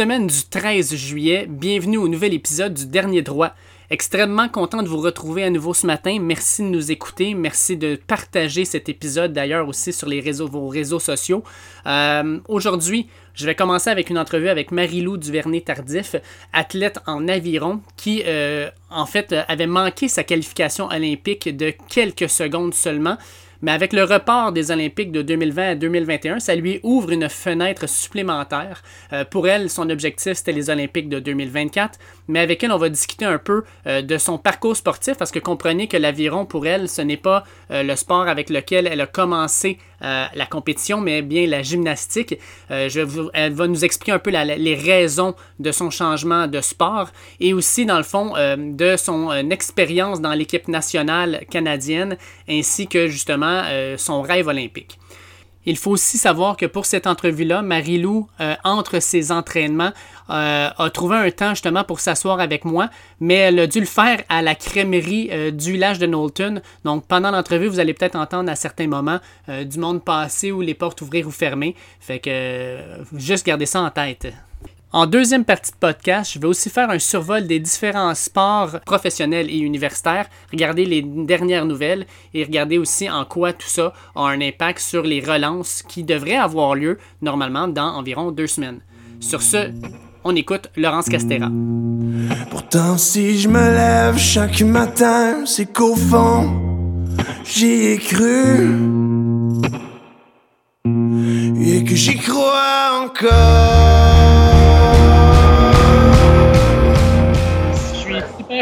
semaine du 13 juillet, bienvenue au nouvel épisode du Dernier Droit. Extrêmement content de vous retrouver à nouveau ce matin. Merci de nous écouter. Merci de partager cet épisode d'ailleurs aussi sur les réseaux, vos réseaux sociaux. Euh, aujourd'hui, je vais commencer avec une entrevue avec Marie-Lou Duvernay-Tardif, athlète en aviron, qui euh, en fait avait manqué sa qualification olympique de quelques secondes seulement. Mais avec le report des Olympiques de 2020 à 2021, ça lui ouvre une fenêtre supplémentaire. Euh, pour elle, son objectif, c'était les Olympiques de 2024. Mais avec elle, on va discuter un peu euh, de son parcours sportif parce que comprenez que l'aviron, pour elle, ce n'est pas euh, le sport avec lequel elle a commencé la compétition, mais bien la gymnastique. Je elle va nous expliquer un peu les raisons de son changement de sport et aussi, dans le fond, de son expérience dans l'équipe nationale canadienne ainsi que justement euh, son rêve olympique. Il faut aussi savoir que pour cette entrevue-là, Marie-Lou, euh, entre ses entraînements, euh, a trouvé un temps justement pour s'asseoir avec moi, mais elle a dû le faire à la crèmerie du village de Knowlton. Donc pendant l'entrevue, vous allez peut-être entendre à certains moments du monde passer ou les portes ouvrir ou fermer. Fait que juste garder ça en tête. En deuxième partie de podcast, je vais aussi faire un survol des différents sports professionnels et universitaires, regarder les dernières nouvelles et regarder aussi en quoi tout ça a un impact sur les relances qui devraient avoir lieu normalement dans environ deux semaines. Sur ce, on écoute Laurence Castera. Pourtant, si je me lève chaque matin, c'est qu'au fond, j'y ai cru. Et que j'y crois encore.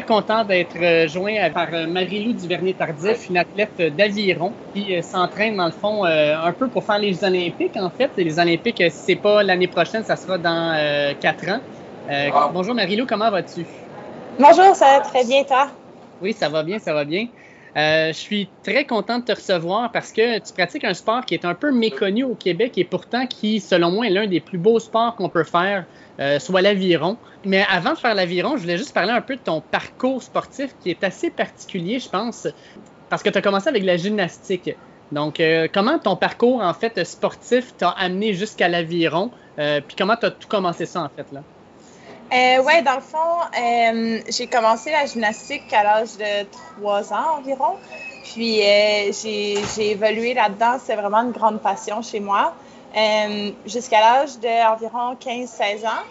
Content d'être euh, joint par euh, Marie-Lou Duvernay-Tardif, une athlète d'aviron qui euh, s'entraîne dans le fond un peu pour faire les Olympiques en fait. les Olympiques, c'est pas l'année prochaine, ça sera dans quatre ans. Bonjour Marie-Lou, comment vas-tu? Bonjour, ça va très bien toi? Oui, ça va bien, ça va bien. Je suis très content de te recevoir parce que tu pratiques un sport qui est un peu méconnu au Québec et pourtant qui, selon moi, est l'un des plus beaux sports qu'on peut faire euh, soit l'aviron. Mais avant de faire l'aviron, je voulais juste parler un peu de ton parcours sportif qui est assez particulier, je pense, parce que tu as commencé avec la gymnastique. Donc, euh, comment ton parcours, en fait, sportif t'a amené jusqu'à l'aviron? Euh, puis comment tu as tout commencé ça, en fait, là? Euh, oui, dans le fond, j'ai commencé la gymnastique à l'âge de 3 ans environ. Puis j'ai évolué là-dedans. C'est vraiment une grande passion chez moi. Euh, jusqu'à l'âge d'environ 15-16 ans.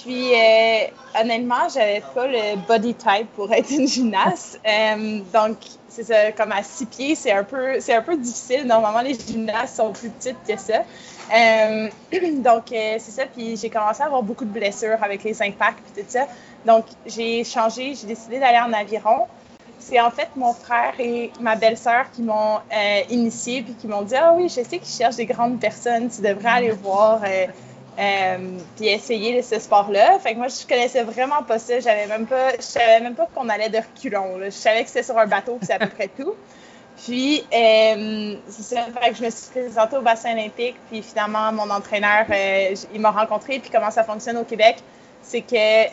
Puis, euh, honnêtement, j'avais pas le body type pour être une gymnaste. Euh, donc, c'est comme à six pieds, c'est un peu, un peu difficile. Normalement, les gymnastes sont plus petites que ça. donc, c'est ça. Puis, j'ai commencé à avoir beaucoup de blessures avec les impacts et tout ça. Donc, j'ai changé, j'ai décidé d'aller en aviron c'est en fait mon frère et ma belle-sœur qui m'ont euh, initié puis qui m'ont dit Ah oui, je sais qu'ils cherchent des grandes personnes, tu devrais aller voir euh, euh, puis essayer ce sport-là. Fait que moi, je connaissais vraiment pas ça. J'avais même pas, je savais même pas qu'on allait de reculons. Je savais que c'était sur un bateau, puis c'est à peu près tout. Puis, c'est ça, que je me suis présentée au bassin olympique, puis finalement, mon entraîneur, il m'a rencontré, puis comment ça fonctionne au Québec, c'est que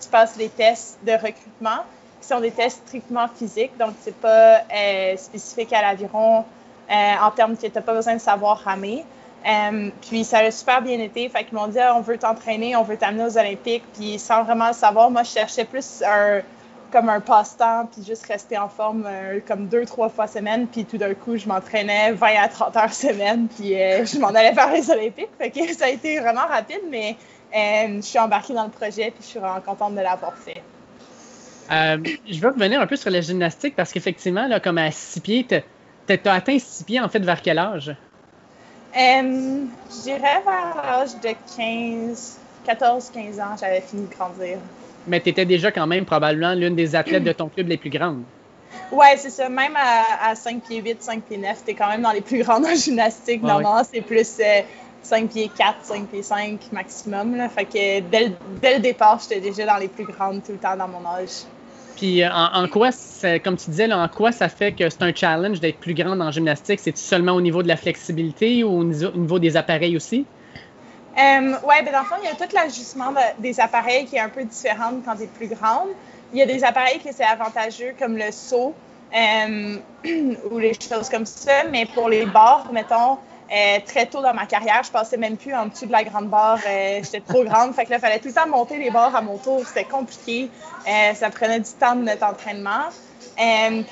tu passes les tests de recrutement, qui sont des tests strictement physiques, donc c'est pas euh, spécifique à l'aviron euh, en termes que tu n'as pas besoin de savoir ramer. Euh, puis ça a super bien été. Fait qu'ils m'ont dit ah, on veut t'entraîner, on veut t'amener aux Olympiques. Puis sans vraiment le savoir, moi je cherchais plus un comme un passe-temps, puis juste rester en forme comme deux, trois fois semaine. Puis tout d'un coup, je m'entraînais 20 à 30 heures semaine, puis je m'en allais faire les Olympiques. Fait que ça a été vraiment rapide, mais je suis embarquée dans le projet, puis je suis vraiment contente de l'avoir fait. Euh, je veux revenir un peu sur la gymnastique parce qu'effectivement, là, comme à 6 pieds, tu as atteint 6 pieds en fait vers quel âge? Euh, je dirais vers l'âge de 15, 14-15 ans, j'avais fini de grandir. Mais tu étais déjà quand même probablement l'une des athlètes de ton club les plus grandes. Ouais, c'est ça. Même à, 5 pieds 8, 5 pieds 9, tu es quand même dans les plus grandes en gymnastique. Normalement, c'est plus 5 euh, pieds 4, 5 pieds 5 maximum. Là. Fait que dès, dès le départ, j'étais déjà dans les plus grandes tout le temps dans mon âge. Puis euh, en, quoi, comme tu disais, en quoi ça fait que c'est un challenge d'être plus grande en gymnastique? C'est seulement au niveau de la flexibilité ou au niveau, des appareils aussi? Euh, oui, ben dans le fond, il y a tout l'ajustement des appareils qui est un peu différent quand tu es plus grande. Il y a des appareils que c'est avantageux, comme le saut euh, ou les choses comme ça, mais pour les bords, mettons, très tôt dans ma carrière, je passais même plus en dessous de la grande barre. J'étais trop grande. Fait que là, il fallait tout le temps monter les barres à mon tour. C'était compliqué. ça prenait du temps de notre entraînement.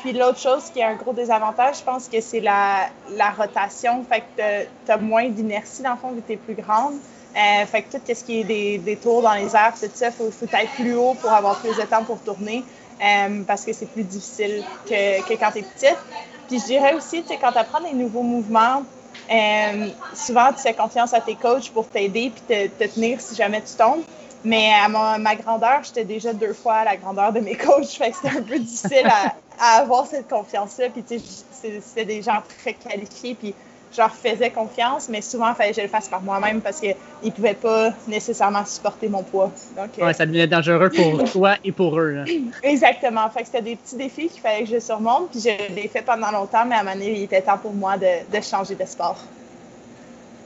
puis l'autre chose qui est un gros désavantage, je pense que c'est la, la, rotation. Fait que tu as moins d'inertie dans le fond vu que tu es plus grande. Euh, fait que tout ce qui est des, tours dans les airs, tout ça, il faut, faut, être plus haut pour avoir plus de temps pour tourner euh, parce que c'est plus difficile que, quand tu es petite. Puis je dirais aussi, tu quand tu apprends des nouveaux mouvements, euh, souvent tu fais confiance à tes coachs pour t'aider puis te, te, tenir si jamais tu tombes. Mais à ma, grandeur, j'étais déjà deux fois à la grandeur de mes coachs, fait que c'était un peu difficile à, avoir cette confiance-là. Puis tu c'est des gens très qualifiés, je leur faisais confiance, mais souvent, il fallait que je le fasse par moi-même parce qu'ils ne pouvaient pas nécessairement supporter mon poids. Donc, euh, ça devenait dangereux pour toi et pour eux. Exactement. Fait que c'était des petits défis qu'il fallait que je surmonte, puis je l'ai fait pendant longtemps, mais à un moment donné, il était temps pour moi de, de changer de sport.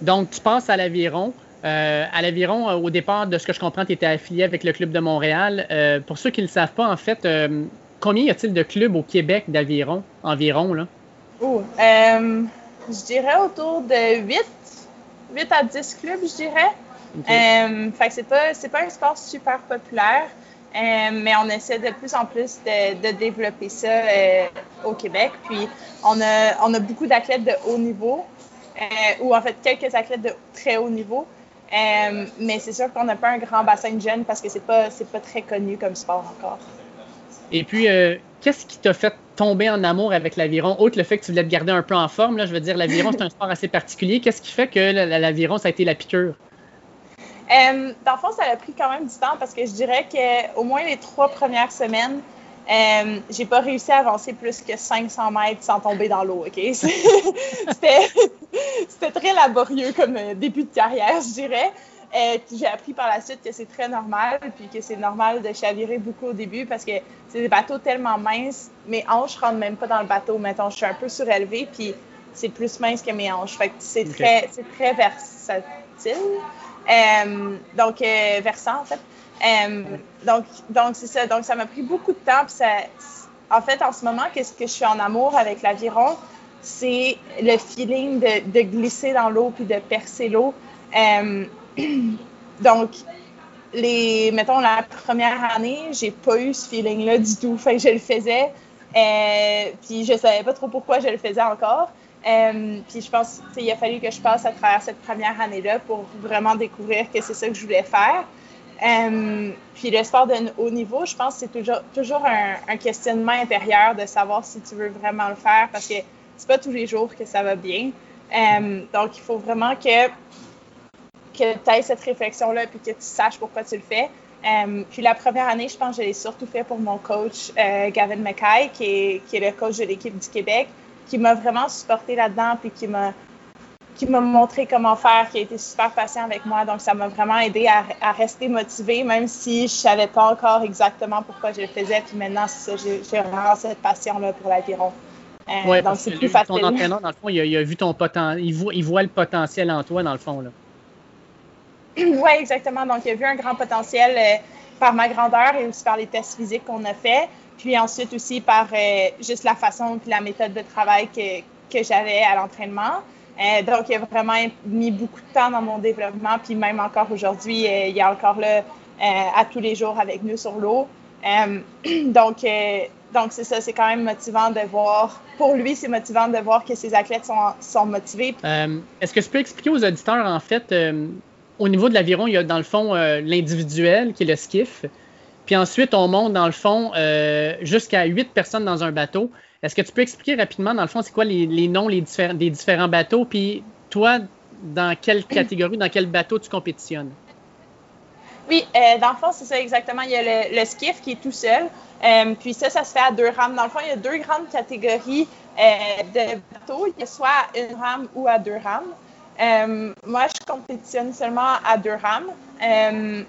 Donc, tu passes à l'aviron. Euh, à l'aviron, euh, au départ, de ce que je comprends, tu étais affilié avec le Club de Montréal. Euh, pour ceux qui ne le savent pas, en fait, combien y a-t-il de clubs au Québec d'aviron environ? Là? Oh, je dirais autour de 8, 8 à 10 clubs, je dirais. Euh, fait que c'est pas, c'est pas un sport super populaire, euh, mais on essaie de plus en plus de, de développer ça euh, au Québec. Puis on a, on a beaucoup d'athlètes de haut niveau, ou en fait quelques athlètes de très haut niveau. mais c'est sûr qu'on n'a pas un grand bassin de jeunes parce que c'est pas, c'est pas très connu comme sport encore. Et puis, qu'est-ce qui t'a fait tomber en amour avec l'aviron, outre le fait que tu voulais te garder un peu en forme, là, je veux dire, l'aviron, c'est un sport assez particulier. Qu'est-ce qui fait que l'aviron, ça a été la piqûre? Euh, dans le fond, ça a pris quand même du temps parce que je dirais qu'au moins les trois premières semaines, euh, j'ai pas réussi à avancer plus que 500 mètres sans tomber dans l'eau, OK? C'était très laborieux comme euh, début de carrière, je dirais. Euh, j'ai appris par la suite que c'est très normal, puis que c'est normal de chavirer beaucoup au début parce que c'est des bateaux tellement minces. Mes hanches rentrent même pas dans le bateau. Mettons, je suis un peu surélevée, puis c'est plus mince que mes hanches. Fait que c'est très, c'est très versatile. Euh, donc, euh, versant, en fait. donc, donc c'est ça. Donc, ça m'a pris beaucoup de temps. Puis ça, en fait, en ce moment, qu'est-ce que je suis en amour avec l'aviron? C'est le feeling de, de glisser dans l'eau puis de percer l'eau. Donc, les, mettons, la première année, j'ai pas eu ce feeling-là du tout. Fait que je le faisais, euh, puis je savais pas trop pourquoi je le faisais encore. Euh, puis je pense qu'il a fallu que je passe à travers cette première année-là pour vraiment découvrir que c'est ça que je voulais faire. Euh, puis le sport de haut niveau, je pense que c'est toujours, toujours un, un, questionnement intérieur de savoir si tu veux vraiment le faire parce que c'est pas tous les jours que ça va bien. donc, il faut vraiment que que tu aies cette réflexion-là puis que tu saches pourquoi tu le fais. Euh, puis la première année, je pense que je l'ai surtout fait pour mon coach euh, Gavin Mackay, qui est, qui est le coach de l'équipe du Québec, qui m'a vraiment supporté là-dedans puis qui m'a qui m'a montré comment faire, qui a été super patient avec moi. Donc, ça m'a vraiment aidé à, à, rester motivée, même si je savais pas encore exactement pourquoi je le faisais. Puis maintenant, c'est ça, j'ai vraiment cette passion-là pour l'aviron. Euh, donc, c'est plus facile. Ton entraîneur, dans le fond, il a, il a vu ton potentiel, il voit, il voit le potentiel en toi, dans le fond. Là. oui, exactement. Donc, il a vu un grand potentiel euh, par ma grandeur et aussi par les tests physiques qu'on a fait. Puis ensuite aussi par euh, juste la façon et la méthode de travail que, que j'avais à l'entraînement. Euh, donc, il a vraiment mis beaucoup de temps dans mon développement. Puis même encore aujourd'hui, il est encore là à tous les jours avec nous sur l'eau. donc, donc c'est ça, c'est quand même motivant de voir. Pour lui, c'est motivant de voir que ses athlètes sont, motivés. Est-ce que tu peux expliquer aux auditeurs, en fait, au niveau de l'aviron, il y a dans le fond euh, l'individuel qui est le skiff. Puis ensuite, on monte dans le fond euh, jusqu'à huit personnes dans un bateau. Est-ce que tu peux expliquer rapidement, dans le fond, c'est quoi les, noms des différents bateaux? Puis toi, dans quelle catégorie, dans quel bateau tu compétitionnes? Oui, euh, dans le fond, c'est ça exactement. Il y a le, skiff qui est tout seul. puis ça, ça se fait à deux rames. Dans le fond, il y a deux grandes catégories de bateaux. Soit une rame ou à deux rames. Euh, moi, je compétitionne seulement à deux rames. Euh,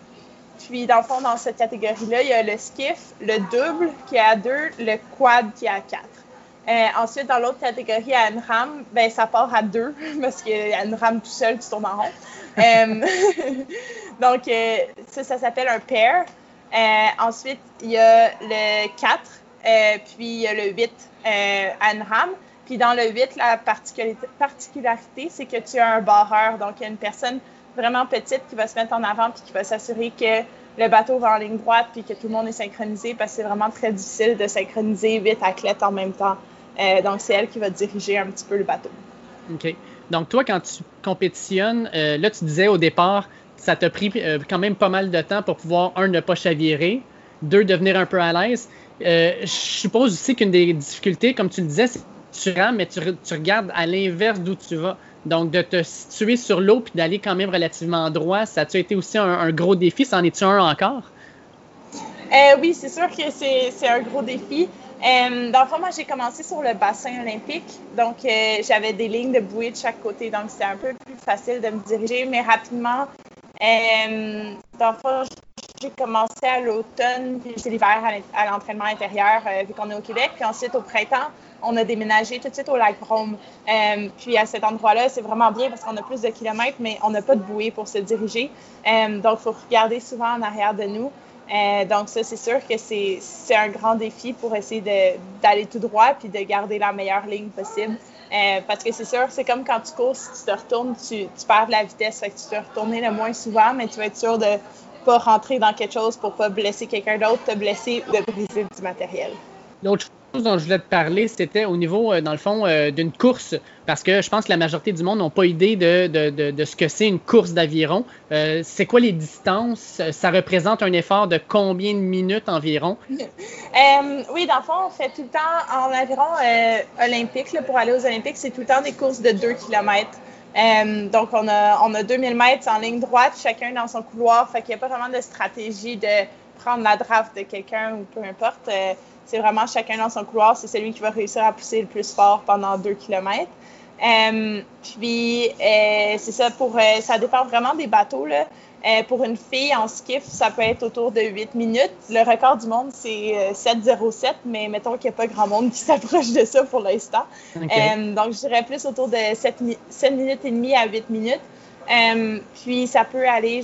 puis, dans le fond, dans cette catégorie-là, il y a le skiff, le double qui est à deux, le quad qui est à quatre. Euh, ensuite, dans l'autre catégorie, à une rame, ben, ça part à deux, parce qu'à une rame tout seul, tu tournes en rond. donc, ça, ça s'appelle un pair. ensuite, il y a le 4, puis il y a le 8 à une rame. Puis dans le 8, la particularité, c'est que tu as un barreur. Donc, il y a une personne vraiment petite qui va se mettre en avant puis qui va s'assurer que le bateau va en ligne droite puis que tout le monde est synchronisé parce que c'est vraiment très difficile de synchroniser huit athlètes en même temps. Euh, donc, c'est elle qui va diriger un petit peu le bateau. OK. Donc, toi, quand tu compétitionnes, euh, là, tu disais au départ, ça t'a pris euh, quand même pas mal de temps pour pouvoir, un, ne pas chavirer, deux, devenir un peu à l'aise. je suppose aussi qu'une des difficultés, comme tu le disais, c'est tu rames, mais tu, regardes à l'inverse d'où tu vas. Donc, de te situer sur l'eau puis d'aller quand même relativement droit, ça a-tu été aussi un, gros défi? Ça en est-tu un encore? Euh, oui, c'est sûr que c'est un gros défi. Euh, dans le fond, moi, j'ai commencé sur le bassin olympique. Donc, euh, j'avais des lignes de bouée de chaque côté. Donc, c'était un peu plus facile de me diriger. Mais rapidement, dans le fond, j'ai commencé à l'automne, puis c'est l'hiver à l'entraînement intérieur, vu qu'on est au Québec. Puis ensuite, au printemps, on a déménagé tout de suite au lac Brome. Euh, puis à cet endroit-là, c'est vraiment bien parce qu'on a plus de kilomètres, mais on n'a pas de bouée pour se diriger. Euh, donc, il faut regarder souvent en arrière de nous. Euh, donc, ça, c'est sûr que c'est un grand défi pour essayer d'aller tout droit puis de garder la meilleure ligne possible. parce que c'est sûr, c'est comme quand tu cours, si tu te retournes, tu, perds de la vitesse. Fait que tu te retourner le moins souvent, mais tu vas être sûr de pas rentrer dans quelque chose pour pas blesser quelqu'un d'autre, te blesser ou de briser du matériel. L'autre dont je voulais te parler, c'était au niveau, euh, dans le fond, euh, d'une course, parce que je pense que la majorité du monde n'ont pas idée de, de, de, ce que c'est une course d'aviron. Euh, c'est quoi les distances? Ça représente un effort de combien de minutes environ? oui, dans le fond, on fait tout le temps en aviron olympique. pour aller aux Olympiques, c'est tout le temps des courses de 2 km. Donc, on a, on a 2000 mètres en ligne droite, chacun dans son couloir. Fait qu'il n'y a pas vraiment de stratégie de prendre la draft de quelqu'un ou peu importe. C'est vraiment chacun dans son couloir, c'est celui qui va réussir à pousser le plus fort pendant deux kilomètres. Euh, puis, euh, c'est ça, pour, euh, ça dépend vraiment des bateaux. Là. Pour une fille en skiff, ça peut être autour de 8 minutes. Le record du monde, c'est 7,07, mais mettons qu'il n'y a pas grand monde qui s'approche de ça pour l'instant. donc, je dirais plus autour de 7, 7, minutes et demie à 8 minutes. puis, ça peut aller,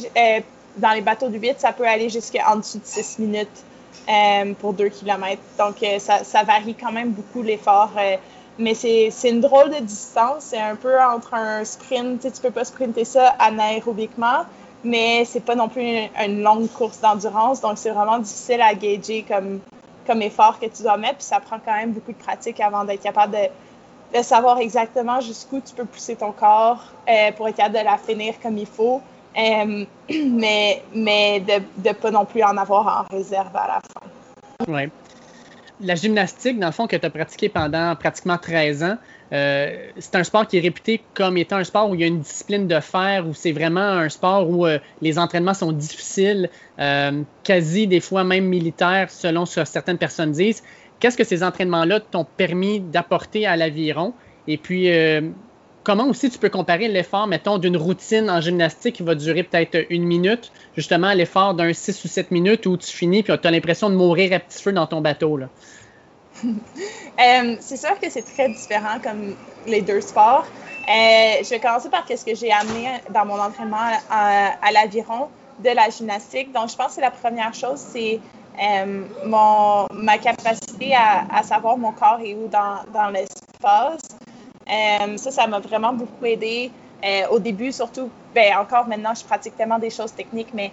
dans les bateaux de 8, ça peut aller jusqu'en dessous de 6 minutes. Euh, pour 2 km. Donc, euh, ça, ça, varie quand même beaucoup l'effort. Euh, mais c'est une drôle de distance. C'est un peu entre un sprint. Tu ne peux pas sprinter ça anaérobiquement, mais c'est pas non plus une, longue course d'endurance. Donc, c'est vraiment difficile à gager comme, comme effort que tu dois mettre. Puis ça prend quand même beaucoup de pratique avant d'être capable de, savoir exactement jusqu'où tu peux pousser ton corps pour être capable de la finir comme il faut. Euh, mais mais de ne pas non plus en avoir en réserve à la fin. La gymnastique, dans le fond, que tu as pratiqué pendant pratiquement 13 ans, euh, c'est un sport qui est réputé comme étant un sport où il y a une discipline de fer, où c'est vraiment un sport où euh, les entraînements sont difficiles, quasi des fois même militaires, selon ce que certaines personnes disent. Qu'est-ce que ces entraînements-là t'ont permis d'apporter à l'aviron? Et puis, comment aussi tu peux comparer l'effort, mettons, d'une routine en gymnastique qui va durer peut-être une minute, justement, à l'effort d'un 6 ou 7 minutes où tu finis puis tu as l'impression de mourir à petit feu dans ton bateau? Euh, c'est sûr que c'est très différent comme les deux sports. Euh, je vais commencer par ce que j'ai amené dans mon entraînement à, l'aviron de la gymnastique. Donc, je pense que la première chose, c'est euh, ma capacité à, savoir mon corps est où dans, dans l'espace. Ça, ça m'a vraiment beaucoup aidé. Au début, surtout, ben, encore maintenant, je pratique tellement des choses techniques, mais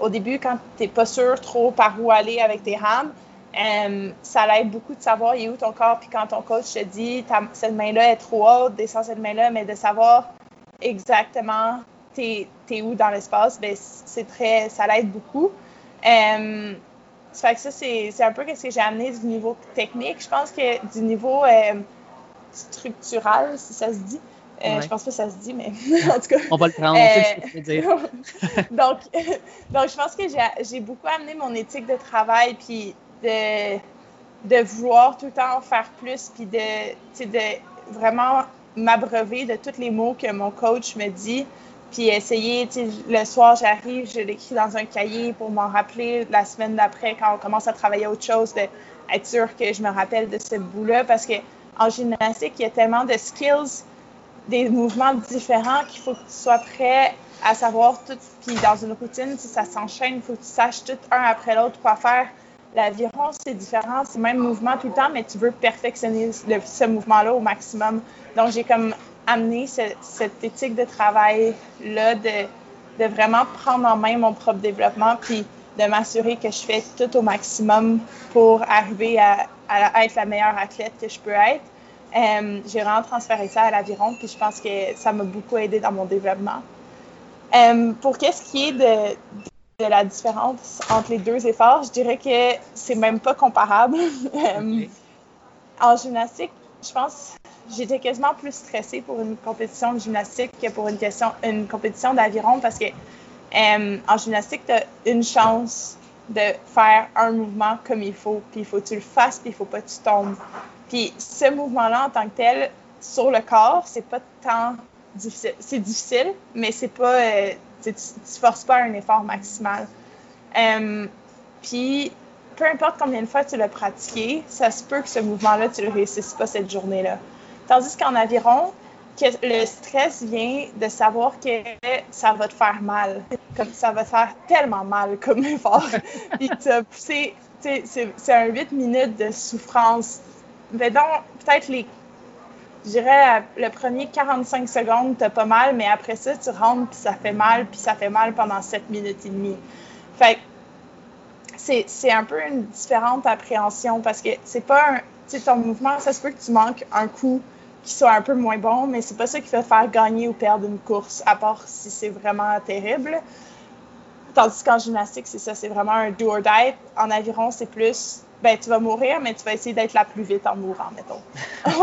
au début, quand tu n'es pas sûr trop par où aller avec tes rames, ça l'aide beaucoup de savoir où ton corps. Puis quand ton coach te dit cette main-là est trop haute, descends cette main-là, mais de savoir exactement t'es es où dans l'espace, ben, c'est très, ça l'aide beaucoup. ça fait que ça, c'est un peu ce que j'ai amené du niveau technique. Je pense que du niveau structural, si ça se dit. Euh, Je pense pas que ça se dit, mais en tout cas. On va le prendre, on sait dire. donc, donc, je pense que j'ai beaucoup amené mon éthique de travail, puis de, de vouloir tout le temps en faire plus, puis de, de vraiment m'abreuver de tous les mots que mon coach me dit, puis essayer, le soir, j'arrive, je l'écris dans un cahier pour m'en rappeler la semaine d'après, quand on commence à travailler autre chose, d'être sûr que je me rappelle de ce bout-là, parce que en gymnastique, il y a tellement de skills, des mouvements différents qu'il faut que tu sois prêt à savoir tout. Puis dans une routine, si ça s'enchaîne, il faut que tu saches tout un après l'autre quoi faire L'aviron, c'est différent, c'est le même mouvement tout le temps, mais tu veux perfectionner ce mouvement-là au maximum. Donc, j'ai comme amené cette éthique de travail-là, de, de, vraiment prendre en main mon propre développement, puis de m'assurer que je fais tout au maximum pour arriver à, être la meilleure athlète que je peux être. Euh, j'ai vraiment transféré ça à l'aviron, puis je pense que ça m'a beaucoup aidé dans mon développement. Euh, pour qu'est-ce qui est de, de, la différence entre les deux efforts, je dirais que c'est même pas comparable. Euh, en gymnastique, je pense j'étais quasiment plus stressée pour une compétition de gymnastique que pour une, question, une compétition d'aviron parce que euh, en gymnastique, tu as une chance de faire un mouvement comme il faut, puis il faut que tu le fasses, puis il faut pas que tu tombes. Puis ce mouvement-là, en tant que tel, sur le corps, c'est pas tant difficile. C'est difficile, mais c'est pas. Euh, tu, ne forces pas un effort maximal. Euh, puis peu importe combien de fois tu l'as pratiqué, ça se peut que ce mouvement-là, tu le réussisses pas cette journée-là. Tandis qu'en aviron, que le stress vient de savoir que ça va te faire mal. Comme ça va te faire tellement mal comme effort. Puis c'est un 8 minutes de souffrance. Mais donc, peut-être les. Je dirais, le premier 45 secondes, t'as pas mal, mais après ça, tu rentres, puis ça fait mal, puis ça fait mal pendant 7 minutes et demie. Fait c'est un peu une différente appréhension parce que c'est pas un. Tu ton mouvement, ça se peut que tu manques un coup qui soit un peu moins bon, mais c'est pas ça qui fait faire gagner ou perdre une course, à part si c'est vraiment terrible. Tandis qu'en gymnastique, c'est ça, c'est vraiment un do or die. En aviron, c'est plus, ben, tu vas mourir, mais tu vas essayer d'être la plus vite en mourant, mettons.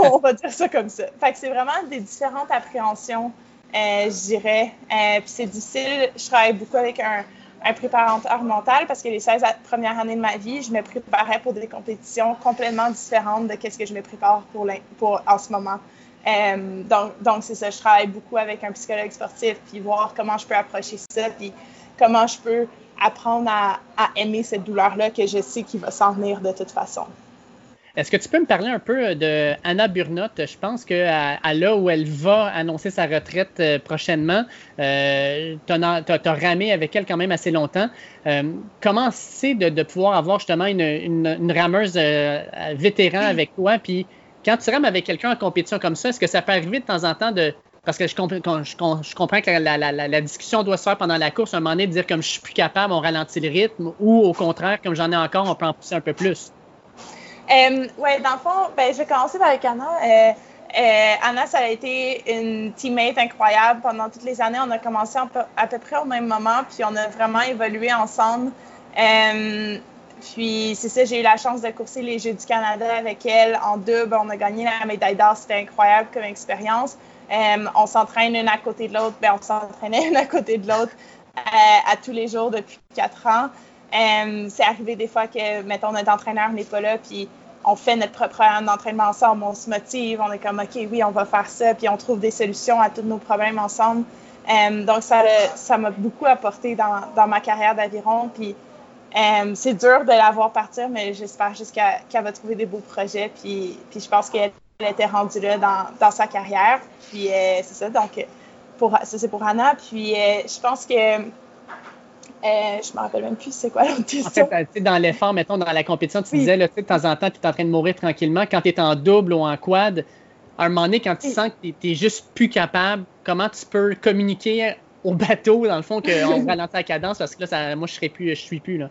On va dire ça comme ça. Fait que c'est vraiment des différentes appréhensions, euh, je dirais. Euh, puis c'est difficile. Je travaille beaucoup avec un, un préparateur mental parce que les 16 premières années de ma vie, je me préparais pour des compétitions complètement différentes de ce que je me prépare pour, pour en ce moment. Euh, donc, donc c'est ça, je travaille beaucoup avec un psychologue sportif, puis voir comment je peux approcher ça, puis comment je peux apprendre à, à aimer cette douleur-là que je sais qu'il va s'en venir de toute façon. Est-ce que tu peux me parler un peu de Anna Burnotte? Je pense qu'à à là où elle va annoncer sa retraite euh, prochainement, euh, tu as, ramé avec elle quand même assez longtemps. Euh, comment c'est de, pouvoir avoir justement une, rameuse euh, vétéran avec toi? Puis quand tu rames avec quelqu'un en compétition comme ça, est-ce que ça peut arriver de temps en temps de. Parce que je, comprends, que la, discussion doit se faire pendant la course, à un moment donné, de dire comme je suis plus capable, on ralentit le rythme, ou au contraire, comme j'en ai encore, on peut en pousser un peu plus. Euh, oui, dans le fond, ben, je vais commencer avec Anna. Euh, euh, Anna, ça a été une teammate incroyable pendant toutes les années. On a commencé à peu, près au même moment, puis on a vraiment évolué ensemble. Puis c'est ça, j'ai eu la chance de courser les Jeux du Canada avec elle en double. On a gagné la médaille d'or, c'était incroyable comme expérience. On s'entraîne une à côté de l'autre, ben, on s'entraînait une à côté de l'autre à tous les jours depuis quatre ans. Euh, c'est arrivé des fois que, mettons, notre entraîneur n'est pas là, puis on fait notre propre programme d'entraînement ensemble, on se motive, on est comme, OK, oui, on va faire ça, puis on trouve des solutions à tous nos problèmes ensemble. Euh, donc, ça, ça m'a beaucoup apporté dans, ma carrière d'aviron, puis euh, c'est dur de la voir partir, mais j'espère juste qu'elle va trouver des beaux projets, puis, puis je pense qu'elle était rendue là dans, dans sa carrière. Puis c'est ça, donc pour, ça c'est pour Anna. Puis je pense que euh, je me rappelle même plus c'est quoi l'autre question. En fait, dans l'effort, mettons, dans la compétition, tu disais, là, de temps en temps, tu es en train de mourir tranquillement. Quand tu es en double ou en quad, à un moment donné, quand tu sens que tu n'es juste plus capable, comment tu peux communiquer au bateau, dans le fond, qu'on ralentit la cadence? Parce que là, ça, moi, je ne plus, je suis plus. Là.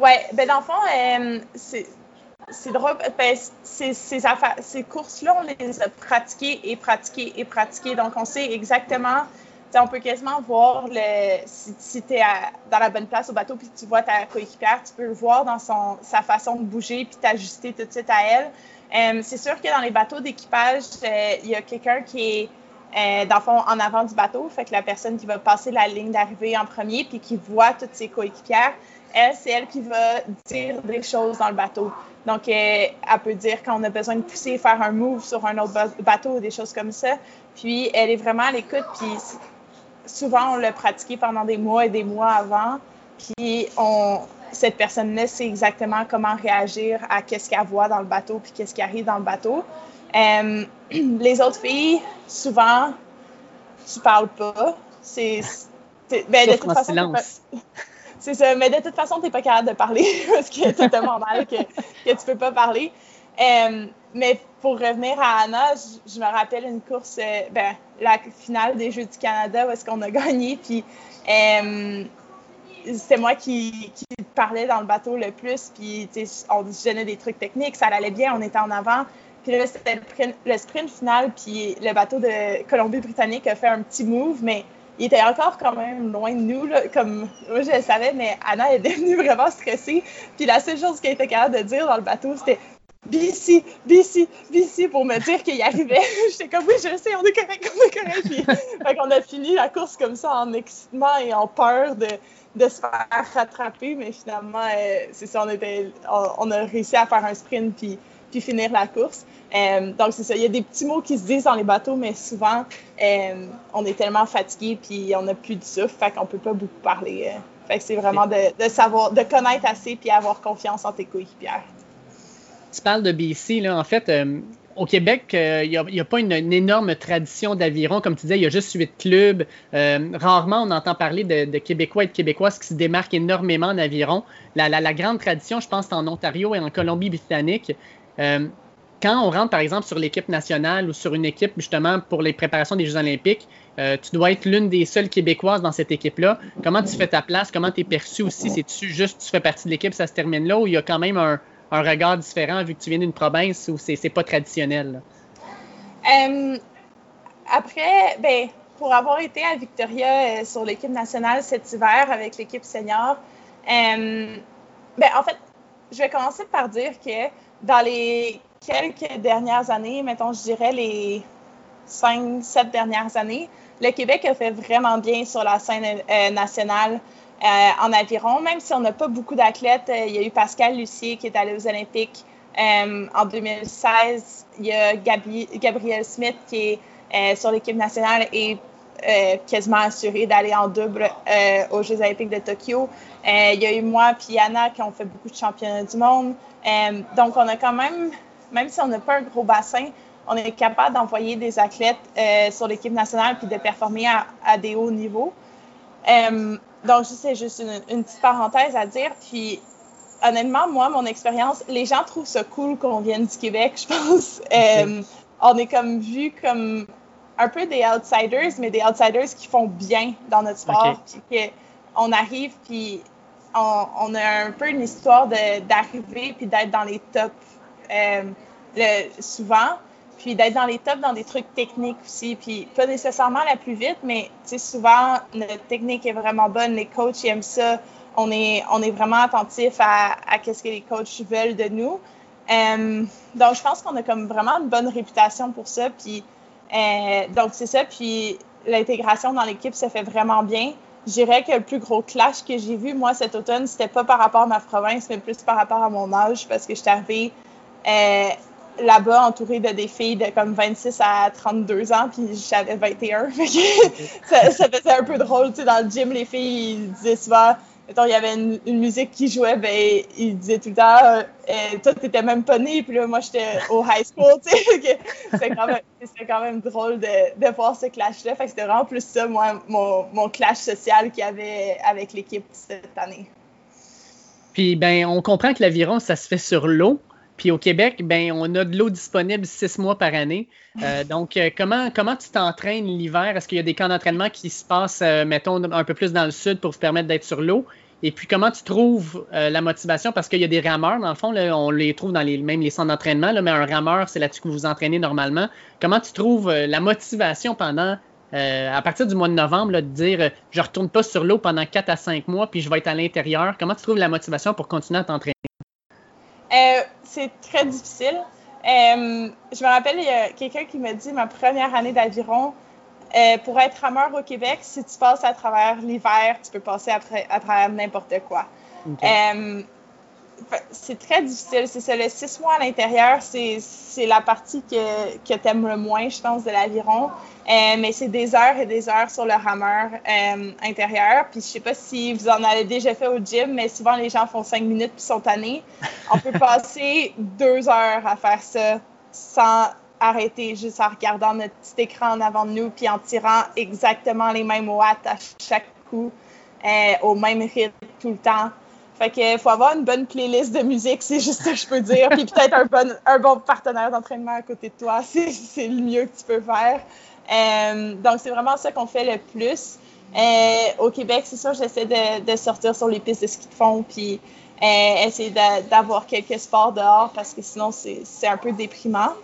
Ouais, ben dans le fond, euh, drôle. Ben, ces, ces courses-là, on les a pratiquées et pratiquées et pratiquées. Donc, on sait exactement on peut quasiment voir si, tu es dans la bonne place au bateau puis tu vois ta coéquipière, tu peux le voir dans sa façon de bouger puis t'ajuster tout de suite à elle. Euh, c'est sûr que dans les bateaux d'équipage, euh, il y a quelqu'un qui est euh, dans le fond en avant du bateau, fait que la personne qui va passer la ligne d'arrivée en premier puis qui voit toutes ses coéquipières, elle, c'est elle qui va dire des choses dans le bateau. Donc, elle peut dire quand on a besoin de pousser, faire un move sur un autre bateau des choses comme ça. Puis, elle est vraiment à l'écoute. Puis, souvent, on l'a pratiqué pendant des mois et des mois avant. Puis, on, cette personne-là sait exactement comment réagir à qu'est-ce qu'elle voit dans le bateau puis qu'est-ce qui arrive dans le bateau. Euh, les autres filles, souvent, tu parles pas. C'est. Ben, de toute façon, c'est ça. Mais de toute façon, tu n'es pas capable de parler parce que c'est tellement mal que, que tu peux pas parler. Euh, mais pour revenir à Anna, je, me rappelle une course, euh, ben, la finale des Jeux du Canada où est-ce qu'on a gagné. Puis euh, c'était moi qui, qui, parlais dans le bateau le plus. Puis on donnait des trucs techniques, ça allait bien, on était en avant. Puis là, c'était le, sprint final, puis le bateau de Colombie-Britannique a fait un petit move, mais il était encore quand même loin de nous. Là, comme moi, je le savais, mais Anna est devenue vraiment stressée. Puis la seule chose qu'elle était capable de dire dans le bateau, c'était BC, BC, BC pour me dire qu'il y arrivait. J'étais comme oui, je sais, on est correct, on est correct. Puis, fait qu'on a fini la course comme ça en excitement et en peur de, se faire rattraper, mais finalement, euh, c'est ça, on, on, a réussi à faire un sprint puis, puis finir la course. Euh, donc, c'est ça, il y a des petits mots qui se disent dans les bateaux, mais souvent, euh, on est tellement fatigué puis on n'a plus de souffle, fait qu'on peut pas beaucoup parler. fait que c'est vraiment de, de, savoir, de connaître assez puis avoir confiance en tes coéquipières tu parles de BC, là, en fait, euh, au Québec, il euh, n'y a, pas une, énorme tradition d'aviron. Comme tu disais, il y a juste huit clubs. Euh, rarement, on entend parler de, Québécois et de Québécoises qui se démarquent énormément en aviron. La, grande tradition, je pense, c'est en Ontario et en Colombie-Britannique. Quand on rentre, par exemple, sur l'équipe nationale ou sur une équipe, justement, pour les préparations des Jeux olympiques, tu dois être l'une des seules Québécoises dans cette équipe-là. Comment tu fais ta place? Comment tu es perçu aussi? C'est-tu juste tu fais partie de l'équipe, ça se termine là, ou il y a quand même un, regard différent vu que tu viens d'une province où c'est pas traditionnel? Euh, après, ben, pour avoir été à Victoria euh, sur l'équipe nationale cet hiver avec l'équipe senior, euh, ben, en fait, je vais commencer par dire que dans les quelques dernières années, mettons, je dirais les cinq, sept dernières années, le Québec a fait vraiment bien sur la scène nationale. Euh, en aviron, même si on n'a pas beaucoup d'athlètes. Euh, il y a eu Pascal Lucier qui est allé aux Olympiques euh, en 2016. Il y a Gabriel Smith qui est sur l'équipe nationale et quasiment assuré d'aller en double aux Jeux olympiques de Tokyo. il y a eu moi et Anna qui ont fait beaucoup de championnats du monde. donc, on a quand même, même si on n'a pas un gros bassin, on est capable d'envoyer des athlètes sur l'équipe nationale puis de performer à, des hauts niveaux. Donc, c'est juste une, petite parenthèse à dire. Puis, honnêtement, moi, mon expérience, les gens trouvent ça cool qu'on vienne du Québec, je pense. Euh, on est comme vu comme un peu des outsiders, mais des outsiders qui font bien dans notre sport. Puis on arrive, puis on, a un peu une histoire d'arriver, puis d'être dans les tops euh, souvent puis d'être dans les tops dans des trucs techniques aussi, puis pas nécessairement la plus vite, mais souvent notre technique est vraiment bonne, les coachs aiment ça, on est, on est vraiment attentif à, à ce que les coachs veulent de nous. Euh, donc je pense qu'on a comme vraiment une bonne réputation pour ça, puis euh, donc c'est ça, puis l'intégration dans l'équipe se fait vraiment bien. Je dirais que le plus gros clash que j'ai vu, moi, cet automne, c'était pas par rapport à ma province, mais plus par rapport à mon âge, parce que je suis arrivée euh, là-bas entourée de des filles de comme 26 à 32 ans, puis j'avais 21. ça, faisait un peu drôle, tu sais, dans le gym, les filles, ils disaient souvent, il y avait une, musique qui jouait, ben, ils disaient tout le temps, euh, toi, t'étais même pas né, puis là, moi, j'étais au high school, tu sais. c'était quand, même, drôle de, de voir ce clash-là. Fait que c'était vraiment plus ça, moi, mon, mon clash social qu'il y avait avec l'équipe cette année. Puis, ben, on comprend que l'aviron, ça se fait sur l'eau. Puis au Québec, ben, on a de l'eau disponible six mois par année. Euh, donc, euh, comment, comment tu t'entraînes l'hiver? Est-ce qu'il y a des camps d'entraînement qui se passent, euh, mettons, un peu plus dans le sud pour vous permettre d'être sur l'eau? Et puis, comment tu trouves la motivation? Parce qu'il y a des rameurs, dans le fond, on les trouve dans les, même les centres d'entraînement, mais un rameur, c'est là-dessus que vous vous entraînez normalement. Comment tu trouves la motivation pendant, à partir du mois de novembre, de dire je retourne pas sur l'eau pendant quatre à cinq mois, puis je vais être à l'intérieur? Comment tu trouves la motivation pour continuer à t'entraîner? Euh, c'est très difficile. Euh, je me rappelle, il y a quelqu'un qui m'a dit ma première année d'aviron, euh, pour être rameur au Québec, si tu passes à travers l'hiver, tu peux passer à, travers n'importe quoi. C'est très difficile. C'est ça, le six mois à l'intérieur, c'est la partie que, que tu aimes le moins, je pense, de l'aviron. Euh, mais c'est des heures et des heures sur le rameur euh, intérieur. Puis je sais pas si vous en avez déjà fait au gym, mais souvent les gens font cinq minutes puis sont tannés. On peut passer deux heures à faire ça sans arrêter, juste en regardant notre petit écran en avant de nous puis en tirant exactement les mêmes watts à chaque coup. au même rythme tout le temps. Fait que faut avoir une bonne playlist de musique, c'est juste ce que je peux dire. Puis peut-être un bon, partenaire d'entraînement à côté de toi, c'est le mieux que tu peux faire. Euh, donc, c'est vraiment ça qu'on fait le plus. Euh, au Québec, c'est sûr, j'essaie de, sortir sur les pistes de ski de fond, puis euh, essayer d'avoir quelques sports dehors parce que sinon, c'est un peu déprimant.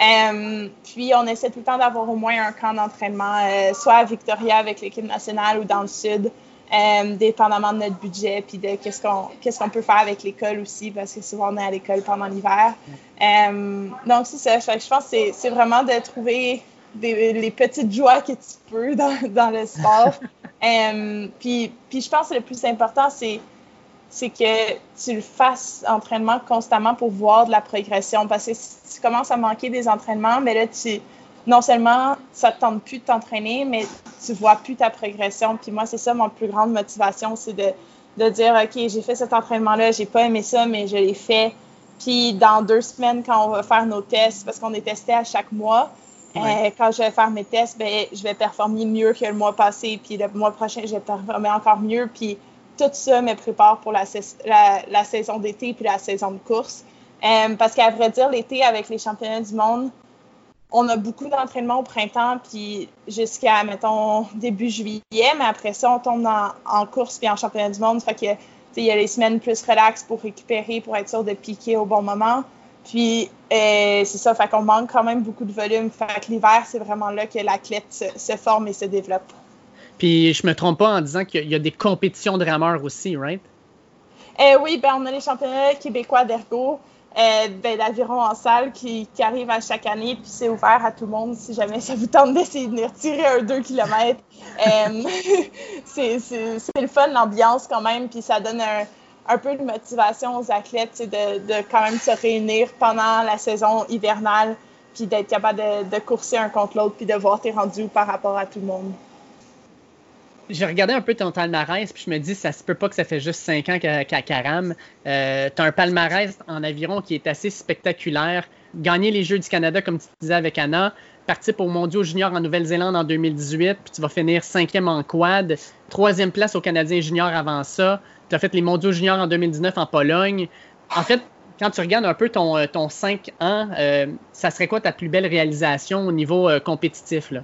Euh, puis, on essaie tout le temps d'avoir au moins un camp d'entraînement, soit à Victoria avec l'équipe nationale ou dans le sud. Euh, dépendamment de notre budget, puis de qu'est-ce qu'on qu'est-ce qu'on peut faire avec l'école aussi, parce que souvent on est à l'école pendant l'hiver. Euh, donc c'est ça, je pense que c'est vraiment de trouver des, les petites joies que tu peux dans, dans le sport. euh, puis, puis je pense que le plus important, c'est c'est que tu le fasses entraînement constamment pour voir de la progression. Parce que si tu commences à manquer des entraînements, mais là, tu, non seulement ça te tente plus de t'entraîner, mais tu vois plus ta progression. Puis moi, c'est ça mon plus grande motivation, c'est de, de dire, OK, j'ai fait cet entraînement-là, j'ai pas aimé ça, mais je l'ai fait. Puis dans deux semaines, quand on va faire nos tests, parce qu'on est testé à chaque mois, euh, quand je vais faire mes tests, ben, je vais performer mieux que le mois passé. Puis le mois prochain, je vais performer encore mieux. Puis tout ça me prépare pour la, la, la saison d'été puis la saison de course. Euh, parce qu'à vrai dire, l'été, avec les championnats du monde, on a beaucoup d'entraînement au printemps, puis jusqu'à, mettons, début juillet, mais après ça, on tombe en course puis en championnat du monde. Fait que, il y a les semaines plus relax pour récupérer, pour être sûr de piquer au bon moment. Puis, euh, c'est ça, fait qu'on manque quand même beaucoup de volume. Fait que l'hiver, c'est vraiment là que l'athlète se, forme et se développe. Puis, je me trompe pas en disant qu'il y, a des compétitions de rameurs aussi, right? Euh, oui, ben, on a les championnats québécois d'ergo. Euh, ben, d'aviron en salle qui, qui, arrive à chaque année, puis c'est ouvert à tout le monde si jamais ça vous tente d'essayer de venir tirer un 2 km. Euh, c'est le fun, l'ambiance quand même, puis ça donne un, un, peu de motivation aux athlètes de, de quand même se réunir pendant la saison hivernale, puis d'être capable de, de courser un contre l'autre, puis de voir tes rendus par rapport à tout le monde j'ai regardé un peu ton palmarès, puis je me dis, ça se peut pas que ça fait juste 5 ans qu'à qu Caram. Euh, tu as un palmarès en aviron qui est assez spectaculaire. Gagner les Jeux du Canada, comme tu disais avec Anna, participe aux mondiaux juniors en Nouvelle-Zélande en 2018, puis tu vas finir cinquième en quad, troisième place aux Canadiens juniors avant ça. Tu as fait les mondiaux juniors en 2019 en Pologne. En fait, quand tu regardes un peu ton, euh, ton 5 ans, euh, ça serait quoi ta plus belle réalisation au niveau compétitif? Là?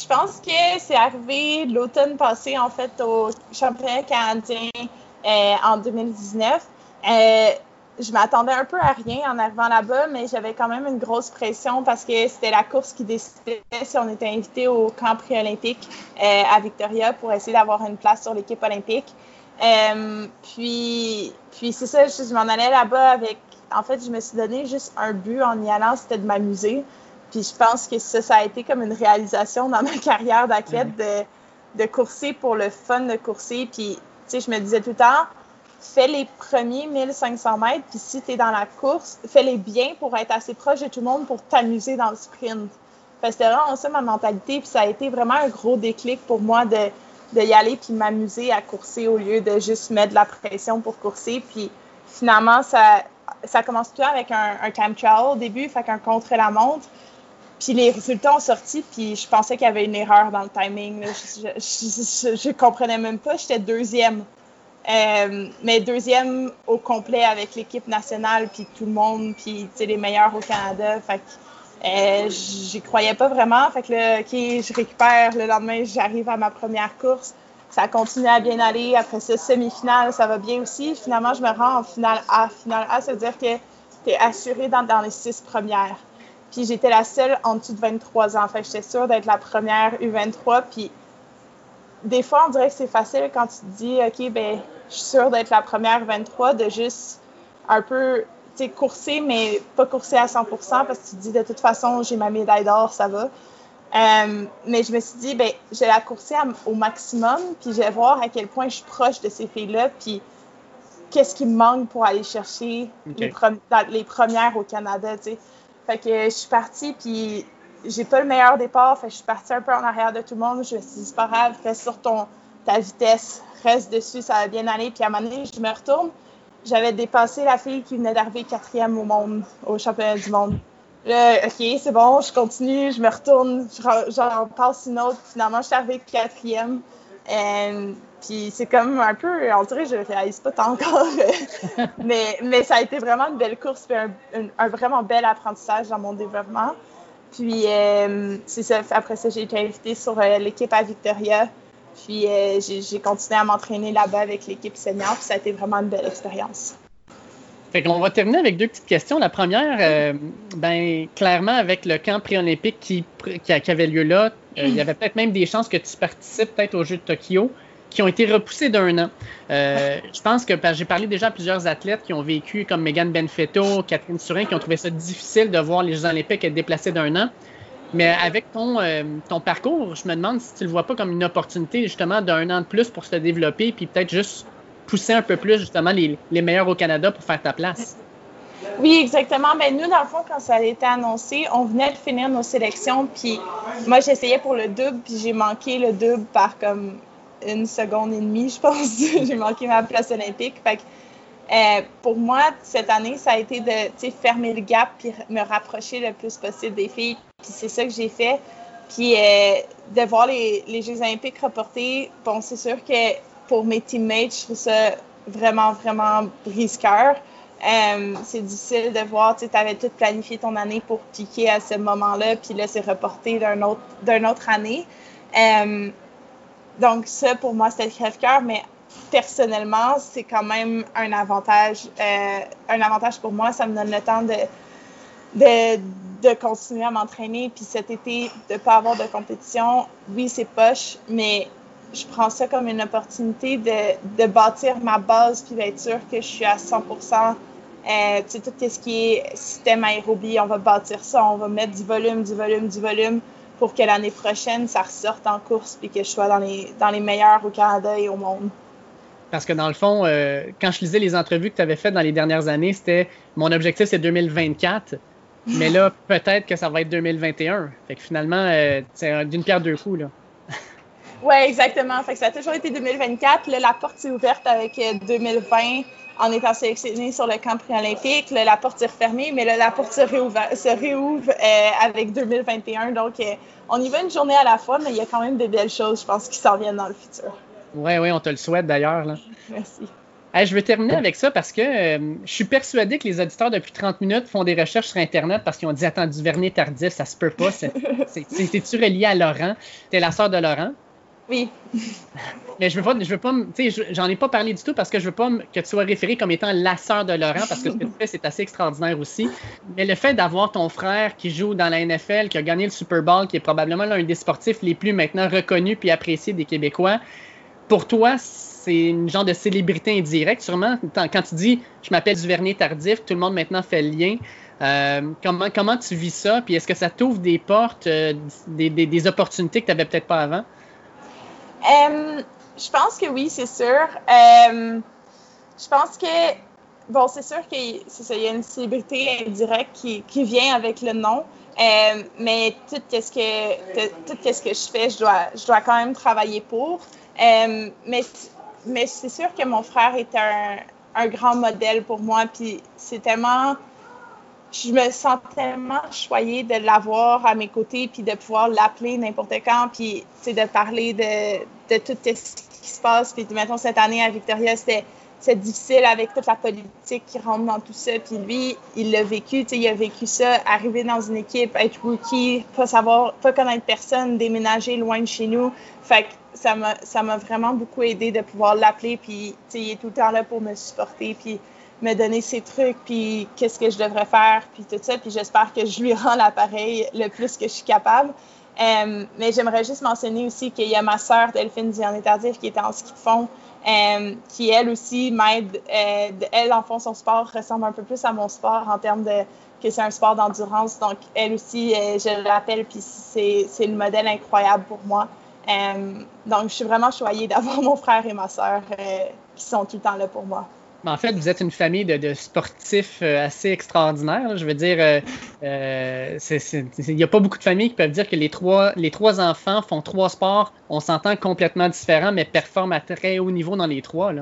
Je pense que c'est arrivé l'automne passé, en fait, au championnat canadien euh, en 2019. Euh, je m'attendais un peu à rien en arrivant là-bas, mais j'avais quand même une grosse pression parce que c'était la course qui décidait si on était invité au camp pré-olympique euh, à Victoria pour essayer d'avoir une place sur l'équipe olympique. Euh, puis, puis c'est ça, je, je m'en allais là-bas avec. En fait, je me suis donné juste un but en y allant, c'était de m'amuser. Puis je pense que ça, ça a été comme une réalisation dans ma carrière d'athlète de, de courser pour le fun de courser. Puis, tu sais, je me disais tout le temps, fais les premiers 1500 mètres, puis si tu es dans la course, fais-les bien pour être assez proche de tout le monde pour t'amuser dans le sprint. Fait c'était vraiment ça ma mentalité, puis ça a été vraiment un gros déclic pour moi de, de y aller puis m'amuser à courser au lieu de juste mettre de la pression pour courser. Puis finalement, ça, ça commence tout avec un, un time trial au début, fait qu'un contre-la-montre. Puis les résultats ont sorti, puis je pensais qu'il y avait une erreur dans le timing. Je, comprenais même pas, j'étais deuxième. Euh, mais deuxième au complet avec l'équipe nationale, puis tout le monde, puis les meilleurs au Canada. Fait euh, j'y croyais pas vraiment. Fait que OK, je récupère. Le lendemain, j'arrive à ma première course. Ça continue à bien aller. Après ça, semi-finale, ça va bien aussi. Finalement, je me rends en finale A. Finale A, ça veut dire que tu es assuré dans les six premières. Puis j'étais la seule en dessous de 23 ans. Fait j'étais sûre d'être la première U23. Puis des fois, on dirait que c'est facile quand tu te dis, OK, ben, je suis sûre d'être la première U23, de juste un peu, tu sais, courser, mais pas courser à 100% parce que tu te dis, de toute façon, j'ai ma médaille d'or, ça va. Euh, mais je me suis dit, ben, je vais la courser au maximum, puis je vais voir à quel point je suis proche de ces filles-là, puis qu'est-ce qui me manque pour aller chercher okay. les, les, premières au Canada, tu sais. Fait que je suis partie, puis j'ai pas le meilleur départ. Fait que je suis partie un peu en arrière de tout le monde. Je me suis dit, c'est pas grave, reste sur ton, ta vitesse, reste dessus, ça va bien aller. Puis à un moment donné, je me retourne. J'avais dépassé la fille qui venait d'arriver quatrième au monde, au championnat du monde. Là, OK, c'est bon, je continue, je me retourne, j'en passe une autre. Finalement, je suis arrivée quatrième. Puis c'est comme un peu, on dirait que je ne réalise pas tant encore, mais, mais ça a été vraiment une belle course et un, vraiment bel apprentissage dans mon développement. Puis euh, c'est ça, après ça, j'ai été invitée sur euh, l'équipe à Victoria. Puis j'ai continué à m'entraîner là-bas avec l'équipe senior, puis ça a été vraiment une belle expérience. Fait qu'on va terminer avec deux petites questions. La première, ben, clairement, avec le camp pré-olympique qui, qui, avait lieu là, il y avait peut-être même des chances que tu participes peut-être aux Jeux de Tokyo qui ont été repoussés d'un an. Euh, je pense que j'ai parlé déjà à plusieurs athlètes qui ont vécu, comme Megan Benfetto, Catherine Surin, qui ont trouvé ça difficile de voir les Jeux olympiques être déplacés d'un an. Mais avec ton, euh, ton parcours, je me demande si tu le vois pas comme une opportunité justement d'un an de plus pour se développer, puis peut-être juste pousser un peu plus justement les, les, meilleurs au Canada pour faire ta place. Oui, exactement. Mais ben, nous, dans le fond, quand ça a été annoncé, on venait de finir nos sélections, puis moi, j'essayais pour le double, puis j'ai manqué le double par comme une seconde et demie, je pense. j'ai manqué ma place olympique. Fait euh, pour moi, cette année, ça a été de fermer le gap puis me rapprocher le plus possible des filles. Puis c'est ça que j'ai fait. Puis euh, de voir les, Jeux olympiques reportés, bon, c'est sûr que pour mes teammates, je trouve ça vraiment, vraiment brise-cœur. Euh, c'est difficile de voir, tu avais tout planifié ton année pour piquer à ce moment-là, puis là, c'est reporté d'une autre, autre année. Donc, ça, pour moi, c'était le crève-cœur, mais personnellement, c'est quand même un avantage, euh, un avantage pour moi. Ça me donne le temps de, de, de continuer à m'entraîner. Puis cet été, de ne pas avoir de compétition, oui, c'est poche, mais je prends ça comme une opportunité de, de bâtir ma base puis d'être sûr que je suis à 100 euh, tu sais, tout ce qui est système aérobie, on va bâtir ça, on va mettre du volume, du volume, du volume pour que l'année prochaine, ça ressorte en course et que je sois dans les, dans les meilleurs au Canada et au monde. Parce que dans le fond, euh, quand je lisais les entrevues que tu avais faites dans les dernières années, c'était mon objectif c'est 2024, mais là peut-être que ça va être 2021. Fait que finalement, euh, c'est d'une pierre deux coups là. oui, exactement. Fait que ça a toujours été 2024. Là, la porte est ouverte avec 2020 euh, en étant sélectionné sur le camp pré-olympique. La porte est refermée, mais là, la porte se réouvre, se réouvre euh, avec 2021. Donc, euh, on y va une journée à la fois, mais il y a quand même des belles choses, je pense, qui s'en viennent dans le futur. Oui, oui, on te le souhaite d'ailleurs. Merci. je veux terminer avec ça parce que euh, je suis persuadé que les auditeurs depuis 30 minutes font des recherches sur Internet parce qu'ils ont dit Attends, Duvernay tardif, ça se peut pas. C'est-tu relié à Laurent? Tu es la sœur de Laurent oui. Mais je veux pas, je veux pas, tu sais, j'en ai pas parlé du tout parce que je veux pas que tu sois référé comme étant la sœur de Laurent parce que ce que tu fais, c'est assez extraordinaire aussi. Mais le fait d'avoir ton frère qui joue dans la NFL, qui a gagné le Super Bowl, qui est probablement l'un des sportifs les plus maintenant reconnus puis appréciés des Québécois, pour toi, c'est une genre de célébrité indirecte, sûrement. Quand tu dis je m'appelle Duvernay Tardif, tout le monde maintenant fait le lien. Euh, comment, comment tu vis ça? Puis est-ce que ça t'ouvre des portes, euh, des, des, des opportunités que tu n'avais peut-être pas avant? Je pense que oui, c'est sûr. Je pense que, bon, c'est sûr qu'il y a une célébrité indirecte qui, qui vient avec le nom. Mais tout ce que tout ce que je fais, je dois je dois quand même travailler pour. mais mais c'est sûr que mon frère est un, un grand modèle pour moi. Puis c'est tellement je me sens tellement choyée de l'avoir à mes côtés, puis de pouvoir l'appeler n'importe quand, puis de parler de, de tout ce qui se passe. Puis maintenant, cette année à Victoria, c'était difficile avec toute la politique qui rentre dans tout ça. Puis lui, il l'a vécu, il a vécu ça, arriver dans une équipe, être rookie, pas savoir, pas connaître personne, déménager loin de chez nous. Fait que ça m'a vraiment beaucoup aidé de pouvoir l'appeler, puis il est tout le temps là pour me supporter. Puis me donner ses trucs, puis qu'est-ce que je devrais faire, puis tout ça. Puis j'espère que je lui rends l'appareil le plus que je suis capable. Euh, mais j'aimerais juste mentionner aussi qu'il y a ma sœur Delphine Diane Tardif qui était en ski de fond, euh, qui elle aussi m'aide. Euh, elle, en fond, son sport ressemble un peu plus à mon sport en termes de que c'est un sport d'endurance. Donc, elle aussi, je l'appelle, puis c'est le modèle incroyable pour moi. donc, je suis vraiment choyée d'avoir mon frère et ma sœur qui sont tout le temps là pour moi en fait, vous êtes une famille de, sportifs euh, assez extraordinaires. Je veux dire, euh, euh, il n'y a pas beaucoup de familles qui peuvent dire que les trois, enfants font trois sports, on s'entend complètement différents, mais performent à très haut niveau dans les trois.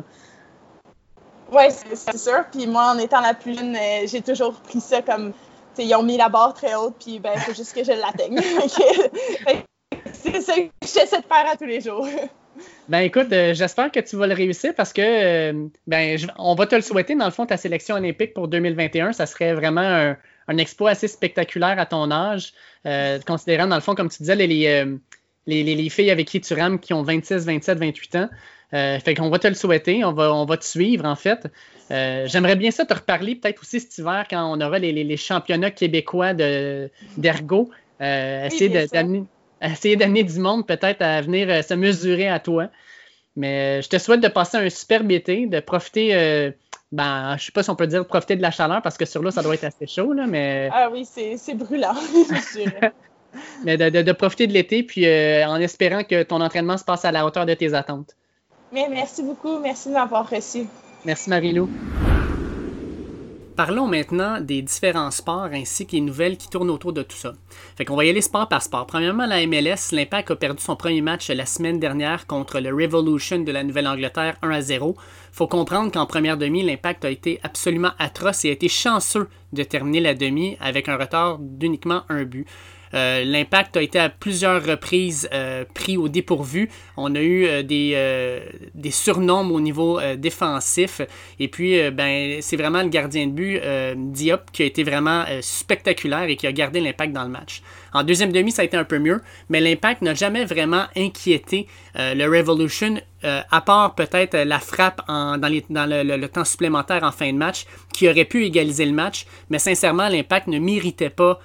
Oui, c'est sûr. Puis moi, en étant la plus jeune, j'ai toujours pris ça comme, ils ont mis la barre très haute, puis ben, faut juste que je l'atteigne. c'est ça que j'essaie de faire à tous les jours. Ben écoute, euh, j'espère que tu vas le réussir parce que euh, ben on va te le souhaiter dans le fond ta sélection olympique pour 2021, ça serait vraiment un, un exploit assez spectaculaire à ton âge, euh, considérant dans le fond comme tu disais les, les, les, filles avec qui tu rames qui ont 26, 27, 28 ans. fait qu'on va te le souhaiter, on va, on va te suivre en fait. J'aimerais bien ça te reparler peut-être aussi cet hiver quand on aura les, les championnats québécois d'ergo. essayer d'amener essayer d'amener du monde peut-être à venir euh, se mesurer à toi. Mais euh, je te souhaite de passer un superbe été, de profiter, euh, ben, je sais pas si on peut dire profiter de la chaleur parce que sur l'eau, ça doit être assez chaud, là, mais. Ah oui, c'est brûlant, mais de, profiter de l'été, puis en espérant que ton entraînement se passe à la hauteur de tes attentes. Mais merci beaucoup, merci de m'avoir reçu. Merci Marie-Lou. Parlons maintenant des différents sports ainsi que les nouvelles qui tournent autour de tout ça. Fait qu'on va y aller sport par sport. Premièrement, la MLS, l'Impact a perdu son premier match la semaine dernière contre le Revolution de la Nouvelle-Angleterre 1 à 0. Faut comprendre qu'en première demi, l'Impact a été absolument atroce et a été chanceux de terminer la demi avec un retard d'uniquement un but. Euh, l'impact a été à plusieurs reprises euh, pris au dépourvu. On a eu euh, des, des surnombres au niveau défensif. Et puis, ben, c'est vraiment le gardien de but, Diop, qui a été vraiment spectaculaire et qui a gardé l'impact dans le match. En deuxième demi, ça a été un peu mieux, mais l'impact n'a jamais vraiment inquiété le Revolution, à part peut-être la frappe dans, le, temps supplémentaire en fin de match, qui aurait pu égaliser le match. Mais sincèrement, l'impact ne méritait pas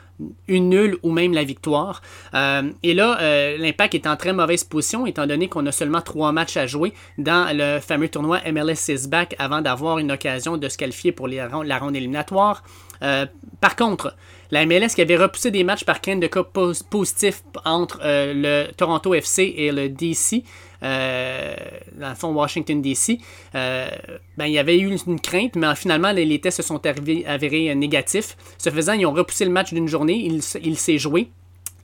une nulle ou même la victoire. Euh, et là, euh, l'Impact est en très mauvaise position étant donné qu'on a seulement trois matchs à jouer dans le fameux tournoi MLS is back avant d'avoir une occasion de se qualifier pour la ronde éliminatoire. Euh, par contre, la MLS qui avait repoussé des matchs par crainte de cas positifs entre le Toronto FC et le DC, dans le fond Washington DC, euh, ben, il y avait eu une crainte, mais finalement les, tests se sont avérés négatifs. Ce faisant, ils ont repoussé le match d'une journée, il s'est joué.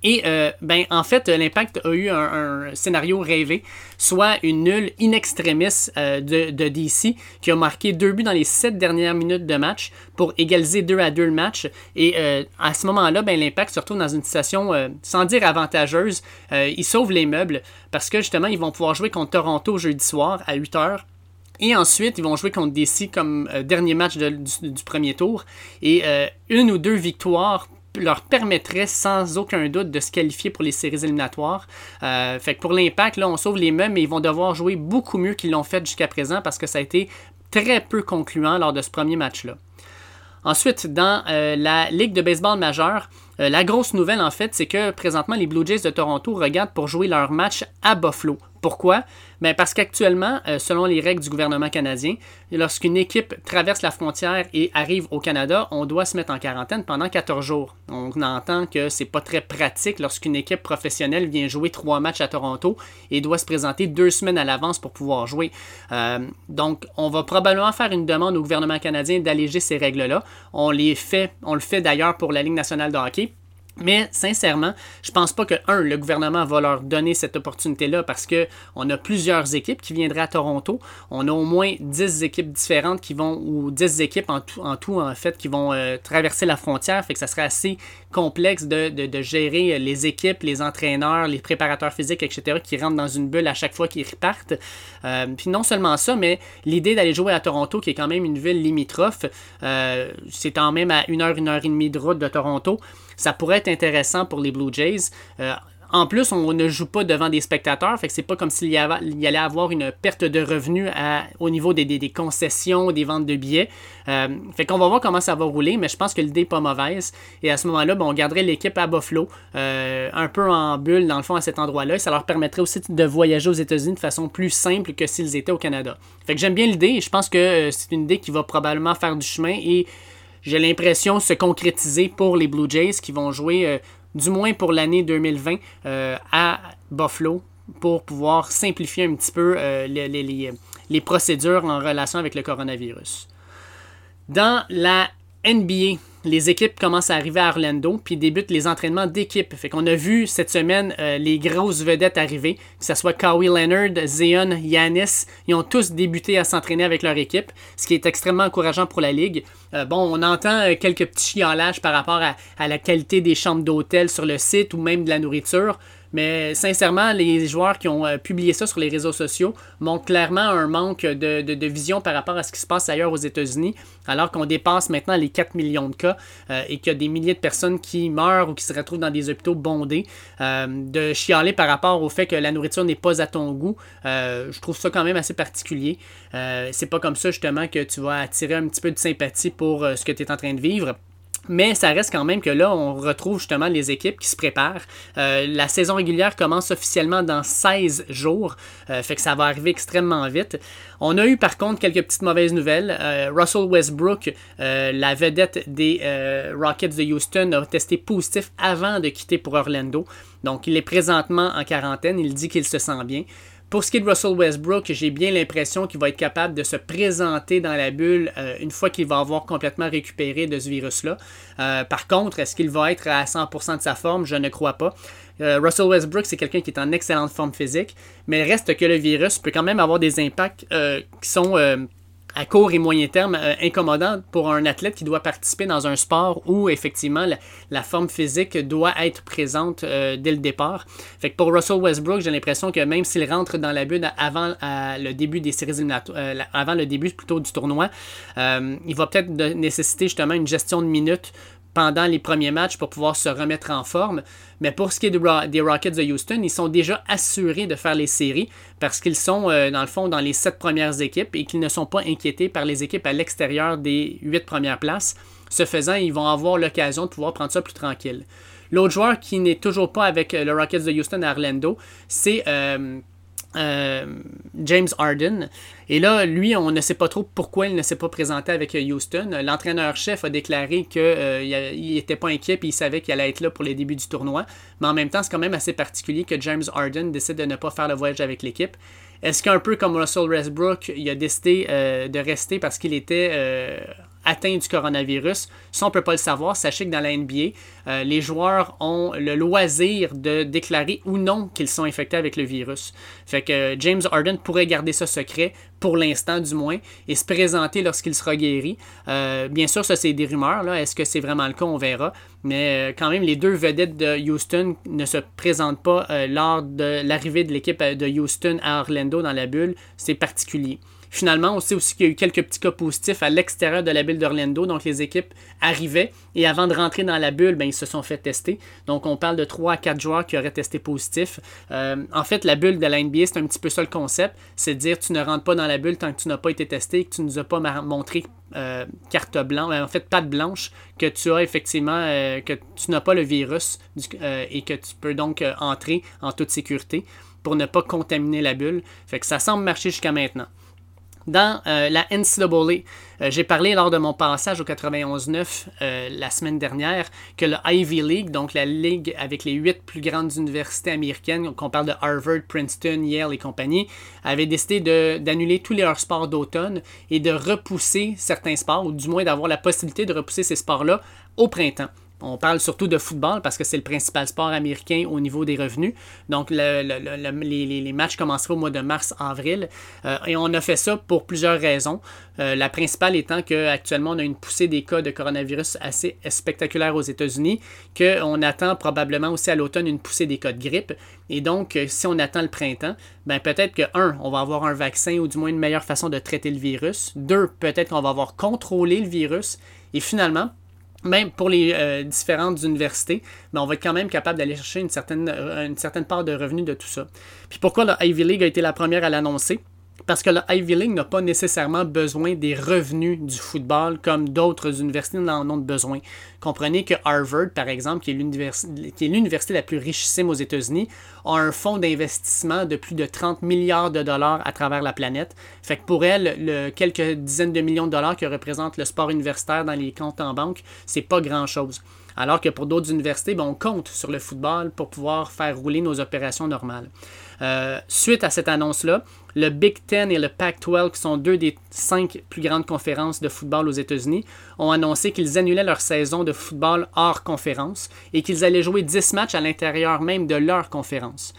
Et euh, ben, en fait, l'Impact a eu un, scénario rêvé, soit une nulle in extremis euh, de, DC qui a marqué deux buts dans les sept dernières minutes de match pour égaliser 2 à 2 le match. Et euh, à ce moment-là, ben, l'Impact se retrouve dans une situation, sans dire avantageuse, ils sauvent les meubles parce que justement, ils vont pouvoir jouer contre Toronto jeudi soir à 8 h. Et ensuite, ils vont jouer contre DC comme dernier match du, premier tour. Et une ou deux victoires leur permettrait sans aucun doute de se qualifier pour les séries éliminatoires. Euh, fait que pour l'impact, là, on sauve les mêmes, mais ils vont devoir jouer beaucoup mieux qu'ils l'ont fait jusqu'à présent parce que ça a été très peu concluant lors de ce premier match-là. Ensuite, dans euh, la Ligue de baseball majeure, euh, la grosse nouvelle, en fait, c'est que présentement, les Blue Jays de Toronto regardent pour jouer leur match à Buffalo. Pourquoi? Bien parce qu'actuellement, euh, selon les règles du gouvernement canadien, lorsqu'une équipe traverse la frontière et arrive au Canada, on doit se mettre en quarantaine pendant 14 jours. On entend que c'est pas très pratique lorsqu'une équipe professionnelle vient jouer trois matchs à Toronto et doit se présenter deux semaines à l'avance pour pouvoir jouer. Euh, donc, on va probablement faire une demande au gouvernement canadien d'alléger ces règles-là. On les fait, on le fait d'ailleurs pour la Ligue nationale de hockey. Mais sincèrement, je pense pas que, un, le gouvernement va leur donner cette opportunité-là parce que on a plusieurs équipes qui viendraient à Toronto. On a au moins 10 équipes différentes qui vont, ou 10 équipes en tout, en, fait, qui vont euh, traverser la frontière. Fait que ça serait assez complexe de, de, gérer les équipes, les entraîneurs, les préparateurs physiques, etc., qui rentrent dans une bulle à chaque fois qu'ils repartent. Euh, puis non seulement ça, mais l'idée d'aller jouer à Toronto, qui est quand même une ville limitrophe, euh, c'est quand même à une heure, une heure et demie de route de Toronto ça pourrait être intéressant pour les Blue Jays. Euh, en plus, on ne joue pas devant des spectateurs, fait que c'est pas comme s'il y, allait avoir une perte de revenus au niveau des, concessions, des ventes de billets. Euh, fait qu'on va voir comment ça va rouler, mais je pense que l'idée n'est pas mauvaise. Et à ce moment-là, on garderait l'équipe à Buffalo, euh, un peu en bulle dans le fond à cet endroit-là. Ça leur permettrait aussi de voyager aux États-Unis de façon plus simple que s'ils étaient au Canada. Fait que j'aime bien l'idée et je pense que c'est une idée qui va probablement faire du chemin et j'ai l'impression, se concrétiser pour les Blue Jays qui vont jouer, euh, du moins pour l'année 2020, euh, à Buffalo pour pouvoir simplifier un petit peu euh, les, les, les, procédures en relation avec le coronavirus. Dans la NBA, les équipes commencent à arriver à Orlando, puis débutent les entraînements d'équipe. Fait qu'on a vu cette semaine euh, les grosses vedettes arriver, que ce soit Kawhi Leonard, Zion, Yanis, ils ont tous débuté à s'entraîner avec leur équipe, ce qui est extrêmement encourageant pour la ligue. Euh, bon, on entend euh, quelques petits chiolages par rapport à, la qualité des chambres d'hôtel sur le site ou même de la nourriture, Mais sincèrement, les joueurs qui ont euh, publié ça sur les réseaux sociaux montrent clairement un manque de, vision par rapport à ce qui se passe ailleurs aux États-Unis, alors qu'on dépasse maintenant les 4 millions de cas euh, et qu'il y a des milliers de personnes qui meurent ou qui se retrouvent dans des hôpitaux bondés. de chialer par rapport au fait que la nourriture n'est pas à ton goût, je trouve ça quand même assez particulier. c'est pas comme ça justement que tu vas attirer un petit peu de sympathie pour ce que tu es en train de vivre. Mais ça reste quand même que là, on retrouve justement les équipes qui se préparent. Euh, la saison régulière commence officiellement dans 16 jours, euh, fait que ça va arriver extrêmement vite. On a eu par contre quelques petites mauvaises nouvelles. Euh, Russell Westbrook, la vedette des Rockets de Houston, a testé positif avant de quitter pour Orlando. Donc il est présentement en quarantaine, il dit qu'il se sent bien. Pour ce qui est de Russell Westbrook, j'ai bien l'impression qu'il va être capable de se présenter dans la bulle euh, une fois qu'il va avoir complètement récupéré de ce virus-là. Euh, par contre, est-ce qu'il va être à 100% de sa forme? Je ne crois pas. Euh, Russell Westbrook, c'est quelqu'un qui est en excellente forme physique, mais il reste que le virus peut quand même avoir des impacts qui sont à court et moyen terme euh, incommodant pour un athlète qui doit participer dans un sport où effectivement la, forme physique doit être présente euh, dès le départ. Fait que pour Russell Westbrook, j'ai l'impression que même s'il rentre dans la bulle avant le début des séries éliminatoires, euh, avant le début plutôt du tournoi, il va peut-être nécessiter justement une gestion de minutes pendant les premiers matchs pour pouvoir se remettre en forme. Mais pour ce qui est des Rockets de Houston, ils sont déjà assurés de faire les séries parce qu'ils sont, euh, dans le fond, dans les sept premières équipes et qu'ils ne sont pas inquiétés par les équipes à l'extérieur des huit premières places. Ce faisant, ils vont avoir l'occasion de pouvoir prendre ça plus tranquille. L'autre joueur qui n'est toujours pas avec euh, le Rockets de Houston à Orlando, c'est euh, euh, James Harden. Et là, lui, on ne sait pas trop pourquoi il ne s'est pas présenté avec Houston. L'entraîneur-chef a déclaré qu'il euh, n'était pas inquiet et il savait qu'il allait être là pour les débuts du tournoi. Mais en même temps, c'est quand même assez particulier que James Harden décide de ne pas faire le voyage avec l'équipe. Est-ce qu'un peu comme Russell Westbrook, il a décidé euh, de rester parce qu'il était atteint du coronavirus. Ça, on ne peut pas le savoir. Sachez que dans la NBA, euh, les joueurs ont le loisir de déclarer ou non qu'ils sont infectés avec le virus. Fait que euh, James Harden pourrait garder ça secret, pour l'instant du moins, et se présenter lorsqu'il sera guéri. Euh, bien sûr, ça c'est des rumeurs. Est-ce que c'est vraiment le cas? On verra. Mais quand même, les deux vedettes de Houston ne se présentent pas lors de l'arrivée de l'équipe de Houston à Orlando dans la bulle. C'est particulier. Finalement, on sait aussi qu'il y a eu quelques petits cas positifs à l'extérieur de la bulle d'Orlando. Donc, les équipes arrivaient et avant de rentrer dans la bulle, ben, ils se sont fait tester. Donc, on parle de 3 à 4 joueurs qui auraient testé positif. Euh, en fait, la bulle de la NBA, c'est un petit peu ça le concept. C'est de dire tu ne rentres pas dans la bulle tant que tu n'as pas été testé et que tu ne nous as pas montré euh, carte blanche, en fait, patte blanche, que tu as effectivement, euh, que tu n'as pas le virus et que tu peux donc entrer en toute sécurité pour ne pas contaminer la bulle. Fait que ça semble marcher jusqu'à maintenant dans euh, la NCAA. Euh, j'ai parlé lors de mon passage au 91-9 euh, la semaine dernière que le Ivy League, donc la ligue avec les huit plus grandes universités américaines, qu'on parle de Harvard, Princeton, Yale et compagnie, avait décidé d'annuler tous leurs sports d'automne et de repousser certains sports, ou du moins d'avoir la possibilité de repousser ces sports-là au printemps. On parle surtout de football parce que c'est le principal sport américain au niveau des revenus. Donc, les, matchs commenceraient au mois de mars-avril. Euh, et on a fait ça pour plusieurs raisons. Euh, la principale étant qu'actuellement, on a une poussée des cas de coronavirus assez spectaculaire aux États-Unis, qu'on attend probablement aussi à l'automne une poussée des cas de grippe. Et donc, euh, si on attend le printemps, ben peut-être que, un, on va avoir un vaccin ou du moins une meilleure façon de traiter le virus. Deux, peut-être qu'on va avoir contrôlé le virus. Et finalement, même pour les euh, différentes universités, mais on va être quand même capable d'aller chercher une certaine, euh, une certaine part de revenus de tout ça. Puis pourquoi la Ivy League a été la première à l'annoncer? Parce que le Ivy League n'a pas nécessairement besoin des revenus du football comme d'autres universités en ont besoin. Comprenez que Harvard, par exemple, qui est l'université la plus richissime aux États-Unis, a un fonds d'investissement de plus de 30 milliards de dollars à travers la planète. Fait que pour elle, le quelques dizaines de millions de dollars que représente le sport universitaire dans les comptes en banque, c'est pas grand-chose. Alors que pour d'autres universités, ben, on compte sur le football pour pouvoir faire rouler nos opérations normales. Euh, suite à cette annonce-là, le Big Ten et le Pac-12, qui sont deux des cinq plus grandes conférences de football aux États-Unis, ont annoncé qu'ils annulaient leur saison de football hors conférence et qu'ils allaient jouer 10 matchs à l'intérieur même de leur conférence.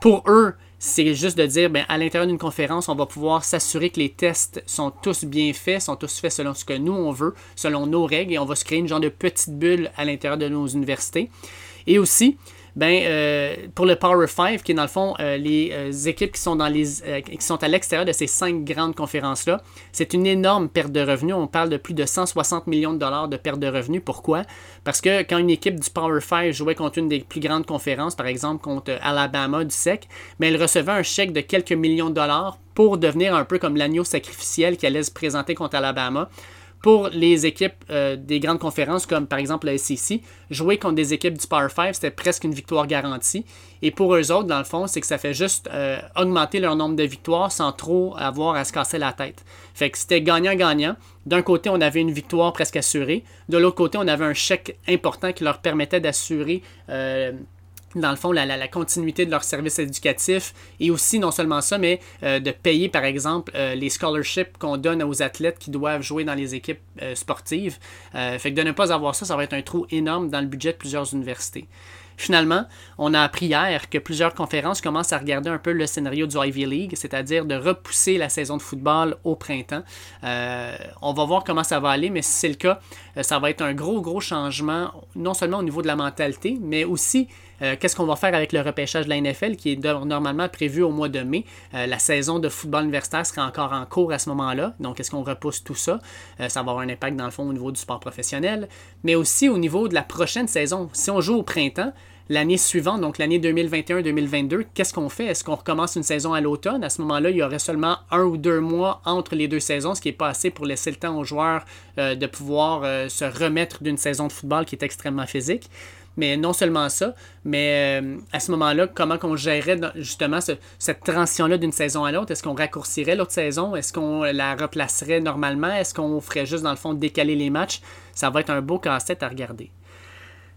Pour eux, c'est juste de dire, ben, à l'intérieur d'une conférence, on va pouvoir s'assurer que les tests sont tous bien faits, sont tous faits selon ce que nous, on veut, selon nos règles, et on va se créer une genre de petite bulle à l'intérieur de nos universités. Et aussi, ben, euh, pour le Power 5, qui est dans le fond euh, les euh, équipes qui sont, dans les, qui sont à l'extérieur de ces cinq grandes conférences-là, c'est une énorme perte de revenus. On parle de plus de 160 millions de dollars de perte de revenus. Pourquoi? Parce que quand une équipe du Power 5 jouait contre une des plus grandes conférences, par exemple contre Alabama du SEC, mais ben, elle recevait un chèque de quelques millions de dollars pour devenir un peu comme l'agneau sacrificiel qui allait se présenter contre Alabama pour les équipes euh, des grandes conférences, comme par exemple la SEC, jouer contre des équipes du Power 5, c'était presque une victoire garantie. Et pour eux autres, dans le fond, c'est que ça fait juste euh, augmenter leur nombre de victoires sans trop avoir à se casser la tête. Fait que c'était gagnant-gagnant. D'un côté, on avait une victoire presque assurée. De l'autre côté, on avait un chèque important qui leur permettait d'assurer euh, dans le fond, la, continuité de leur service éducatif et aussi, non seulement ça, mais euh, de payer, par exemple, euh, les scholarships qu'on donne aux athlètes qui doivent jouer dans les équipes euh, sportives. fait que de ne pas avoir ça, ça va être un trou énorme dans le budget de plusieurs universités. Finalement, on a appris hier que plusieurs conférences commencent à regarder un peu le scénario du Ivy League, c'est-à-dire de repousser la saison de football au printemps. on va voir comment ça va aller, mais si c'est le cas, ça va être un gros, gros changement, non seulement au niveau de la mentalité, mais aussi euh, qu'est-ce qu'on va faire avec le repêchage de la NFL qui est normalement prévu au mois de mai? Euh, la saison de football universitaire sera encore en cours à ce moment-là. Donc, est-ce qu'on repousse tout ça? Euh, ça va avoir un impact dans le fond au niveau du sport professionnel, mais aussi au niveau de la prochaine saison. Si on joue au printemps, l'année suivante, donc l'année 2021-2022, qu'est-ce qu'on fait? Est-ce qu'on recommence une saison à l'automne? À ce moment-là, il y aurait seulement un ou deux mois entre les deux saisons, ce qui n'est pas assez pour laisser le temps aux joueurs de pouvoir se remettre d'une saison de football qui est extrêmement physique. Mais non seulement ça, mais euh, à ce moment-là, comment qu'on gérerait justement cette transition-là d'une saison à l'autre? Est-ce qu'on raccourcirait l'autre saison? Est-ce qu'on la replacerait normalement? Est-ce qu'on ferait juste, dans le fond, décaler les matchs? Ça va être un beau casse-tête à regarder.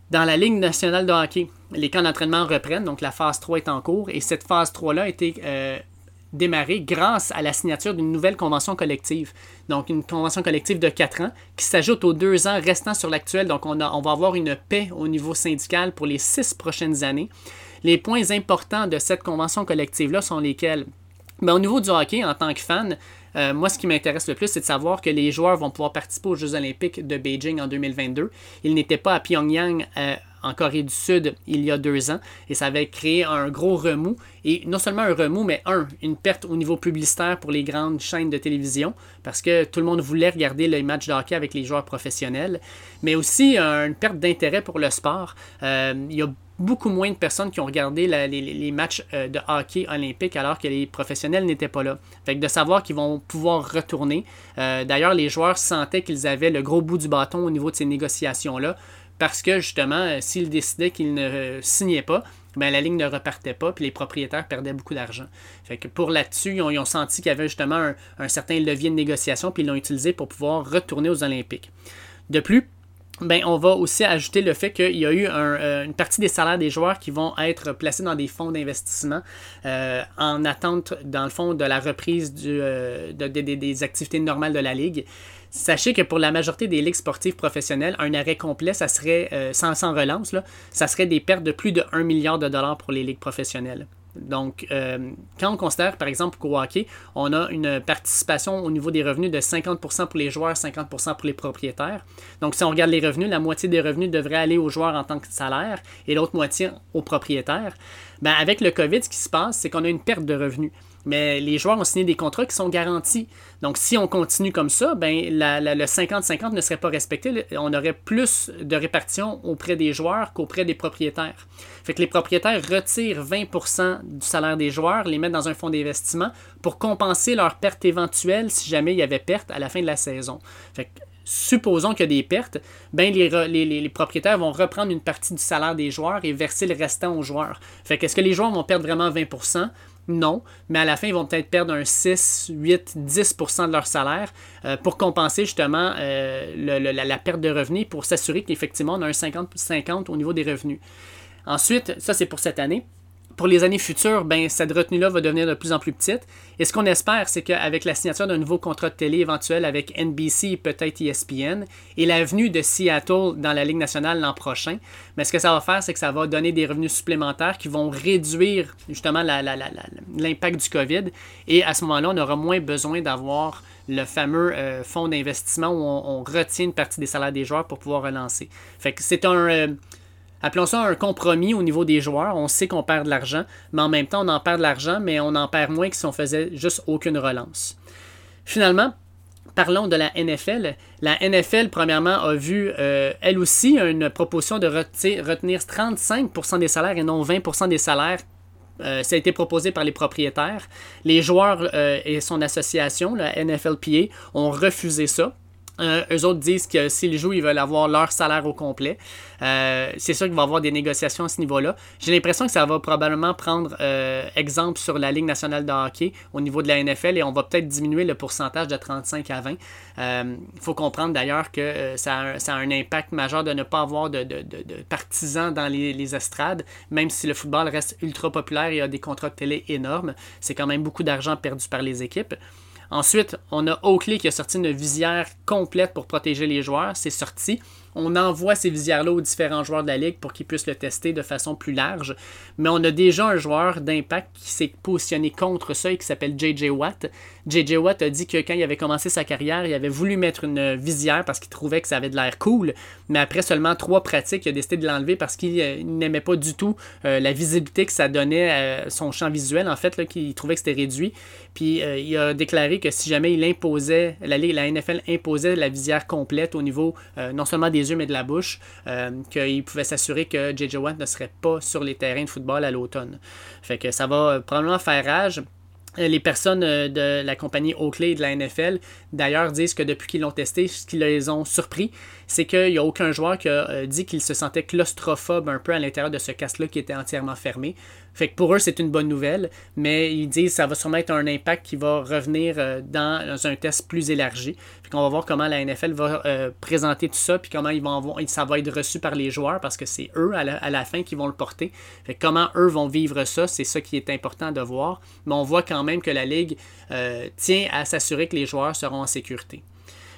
Dans la Ligue nationale de hockey, les camps d'entraînement reprennent, donc la phase 3 est en cours, et cette phase 3-là a été euh, démarré grâce à la signature d'une nouvelle convention collective. Donc, une convention collective de 4 ans qui s'ajoute aux deux ans restants sur l'actuel. Donc, on, va avoir une paix au niveau syndical pour les six prochaines années. Les points importants de cette convention collective-là sont lesquels? Ben, au niveau du hockey, en tant que fan, euh, moi, ce qui m'intéresse le plus, c'est de savoir que les joueurs vont pouvoir participer aux Jeux olympiques de Beijing en 2022. Ils n'étaient pas à Pyongyang euh, en Corée du Sud il y a deux ans et ça avait créé un gros remous et non seulement un remous mais un une perte au niveau publicitaire pour les grandes chaînes de télévision parce que tout le monde voulait regarder les matchs de hockey avec les joueurs professionnels mais aussi une perte d'intérêt pour le sport euh, il y a beaucoup moins de personnes qui ont regardé les, matchs euh, de hockey olympique alors que les professionnels n'étaient pas là. Fait que de savoir qu'ils vont pouvoir retourner. Euh, d'ailleurs, les joueurs sentaient qu'ils avaient le gros bout du bâton au niveau de ces négociations-là parce que justement, euh, s'ils décidaient qu'ils ne euh, signaient pas, ben, la ligne ne repartait pas, puis les propriétaires perdaient beaucoup d'argent. Pour là-dessus, ils ont, senti qu'il y avait justement un, certain levier de négociation, puis ils l'ont utilisé pour pouvoir retourner aux Olympiques. De plus, ben, on va aussi ajouter le fait qu'il y a eu euh, une partie des salaires des joueurs qui vont être placés dans des fonds d'investissement en attente, dans le fond, de la reprise des activités normales de la Ligue. Sachez que pour la majorité des ligues sportives professionnelles, un arrêt complet, ça serait, euh, sans, relance, ça serait des pertes de plus de 1 milliard de dollars pour les ligues professionnelles. Donc, euh, quand on considère, par exemple, qu'au hockey, on a une participation au niveau des revenus de 50% pour les joueurs, 50% pour les propriétaires. Donc, si on regarde les revenus, la moitié des revenus devrait aller aux joueurs en tant que salaire et l'autre moitié aux propriétaires. Ben, avec le COVID, ce qui se passe, c'est qu'on a une perte de revenus mais les joueurs ont signé des contrats qui sont garantis. Donc, si on continue comme ça, ben, le 50-50 ne serait pas respecté. On aurait plus de répartition auprès des joueurs qu'auprès des propriétaires. Fait que les propriétaires retirent 20% du salaire des joueurs, les mettent dans un fonds d'investissement pour compenser leur perte éventuelle si jamais il y avait perte à la fin de la saison. Fait que, supposons qu'il y a des pertes, ben les, les, propriétaires vont reprendre une partie du salaire des joueurs et verser le restant aux joueurs. Fait que est-ce que les joueurs vont perdre vraiment 20%? Non, mais à la fin, ils vont peut-être perdre un 6, 8, 10% de leur salaire euh, pour compenser justement euh, la, perte de revenus pour s'assurer qu'effectivement, on a un 50-50 au niveau des revenus. Ensuite, ça c'est pour cette année pour les années futures, ben, cette retenue-là va devenir de plus en plus petite. Et ce qu'on espère, c'est qu'avec la signature d'un nouveau contrat de télé éventuel avec NBC et peut-être ESPN, et la venue de Seattle dans la Ligue nationale l'an prochain, mais ce que ça va faire, c'est que ça va donner des revenus supplémentaires qui vont réduire justement l'impact du COVID. Et à ce moment-là, on aura moins besoin d'avoir le fameux euh, fonds d'investissement où on, retient une partie des salaires des joueurs pour pouvoir relancer. Fait que c'est un... Euh, appelons ça un compromis au niveau des joueurs. On sait qu'on perd de l'argent, mais en même temps, on en perd de l'argent, mais on en perd moins que si on faisait juste aucune relance. Finalement, parlons de la NFL. La NFL, premièrement, a vu, euh, elle aussi, une proposition de retenir 35% des salaires et non 20% des salaires euh, ça a été proposé par les propriétaires. Les joueurs euh, et son association, la NFLPA, ont refusé ça. Euh, eux autres disent que s'ils jouent, ils veulent avoir leur salaire au complet. Euh, c'est sûr qu'il va y avoir des négociations à ce niveau-là. J'ai l'impression que ça va probablement prendre euh, exemple sur la Ligue nationale de hockey au niveau de la NFL et on va peut-être diminuer le pourcentage de 35 à 20. Il faut comprendre d'ailleurs que ça a, un impact majeur de ne pas avoir de, partisans dans les, les, estrades, même si le football reste ultra populaire et a des contrats de télé énormes. C'est quand même beaucoup d'argent perdu par les équipes. Ensuite, on a Oakley qui a sorti une visière complète pour protéger les joueurs. C'est sorti on envoie ces visières-là aux différents joueurs de la ligue pour qu'ils puissent le tester de façon plus large. Mais on a déjà un joueur d'impact qui s'est positionné contre ça et qui s'appelle JJ Watt. JJ Watt a dit que quand il avait commencé sa carrière, il avait voulu mettre une visière parce qu'il trouvait que ça avait de l'air cool. Mais après seulement trois pratiques, il a décidé de l'enlever parce qu'il euh, n'aimait pas du tout euh, la visibilité que ça donnait à son champ visuel. En fait, qu'il trouvait que c'était réduit. Puis euh, il a déclaré que si jamais il imposait, la, la NFL imposait la visière complète au niveau non seulement des mais de la bouche, euh, qu'il pouvait s'assurer que JJ Watt ne serait pas sur les terrains de football à l'automne. Fait que ça va probablement faire rage euh, les personnes euh, de la compagnie Oakley et de la NFL, d'ailleurs, disent que depuis qu'ils l'ont testé, ce qui les ont surpris, c'est qu'il n'y a aucun joueur qui a dit qu'il se sentait claustrophobe un peu à l'intérieur de ce casque-là qui était entièrement fermé. Fait que pour eux, c'est une bonne nouvelle, mais ils disent que ça va sûrement être un impact qui va revenir euh, dans un test plus élargi. Fait qu'on va voir comment la NFL va euh, présenter tout ça, puis comment ils vont ça va être reçu par les joueurs, parce que c'est eux à la, fin qui vont le porter. Fait comment eux vont vivre ça, c'est ça qui est important de voir. Mais on voit quand même que la Ligue euh, tient à s'assurer que les joueurs seront en sécurité.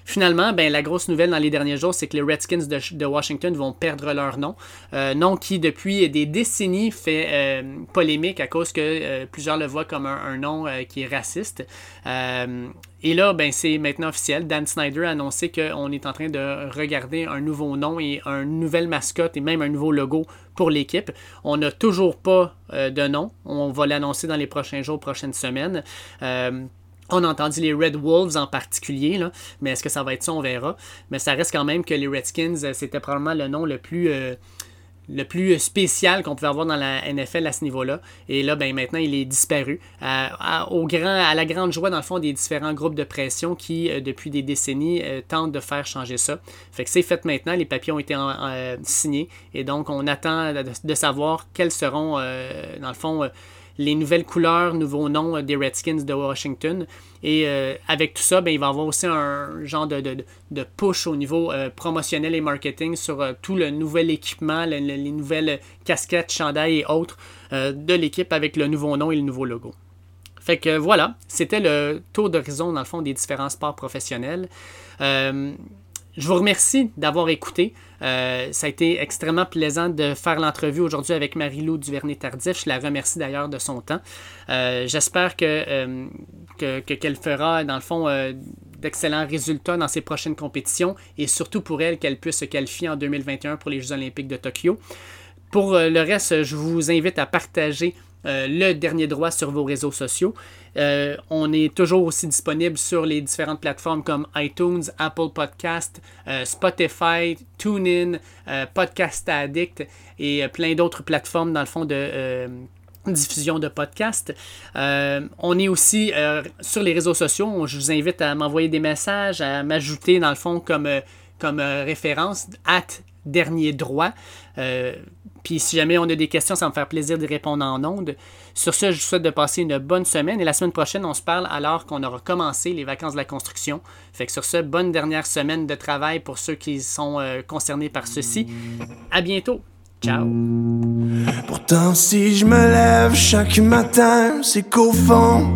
Finalement, ben, la grosse nouvelle dans les derniers jours, c'est que les Redskins de, Washington vont perdre leur nom. Euh, nom qui, depuis des décennies, fait euh, polémique à cause que euh, plusieurs le voient comme un, nom qui est raciste. et là, ben, c'est maintenant officiel. Dan Snyder a annoncé qu'on est en train de regarder un nouveau nom et une nouvelle mascotte et même un nouveau logo pour l'équipe. On n'a toujours pas de nom. On va l'annoncer dans les prochains jours, prochaines semaines. On a entendu les Red Wolves en particulier, là, mais est-ce que ça va être ça, on verra. Mais ça reste quand même que les Redskins, euh, c'était probablement le nom le plus, euh, le plus spécial qu'on pouvait avoir dans la NFL à ce niveau-là. Et là, ben, maintenant, il est disparu. à, la grande joie, dans le fond, des différents groupes de pression qui, euh, depuis des décennies, tentent de faire changer ça. Fait que c'est fait maintenant, les papiers ont été signés. Et donc, on attend de, de savoir quels seront, dans le fond, les nouvelles couleurs, nouveaux noms euh, des Redskins de Washington. Et euh, avec tout ça, ben, il va y avoir aussi un genre de, de, push au niveau euh, promotionnel et marketing sur tout le nouvel équipement, les nouvelles casquettes, chandails et autres de l'équipe avec le nouveau nom et le nouveau logo. Fait que voilà, c'était le tour d'horizon dans le fond des différents sports professionnels. Je vous remercie d'avoir écouté. Euh, ça a été extrêmement plaisant de faire l'entrevue aujourd'hui avec Marie-Lou Duvernay-Tardif. Je la remercie d'ailleurs de son temps. Euh, j'espère euh, que, qu'elle fera, dans le fond, d'excellents résultats dans ses prochaines compétitions et surtout pour elle qu'elle puisse se qualifier en 2021 pour les Jeux olympiques de Tokyo. Pour le reste, je vous invite à partager euh, le dernier droit sur vos réseaux sociaux. Euh, on est toujours aussi disponible sur les différentes plateformes comme iTunes, Apple Podcast, euh, Spotify, TuneIn, Podcast Addict et plein d'autres plateformes dans le fond de diffusion de podcasts. on est aussi sur les réseaux sociaux. Je vous invite à m'envoyer des messages, à m'ajouter dans le fond comme, comme référence at dernier droit. Puis si jamais on a des questions, ça va me faire plaisir d'y répondre en ondes. Sur ce, je vous souhaite de passer une bonne semaine et la semaine prochaine, on se parle alors qu'on aura commencé les vacances de la construction. Fait que sur ce, bonne dernière semaine de travail pour ceux qui sont euh, concernés par ceci. À bientôt. Ciao. Pourtant, si je me lève chaque matin, c'est qu'au fond,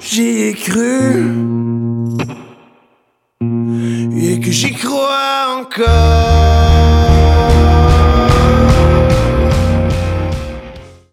j'y ai cru. Et que j'y crois encore.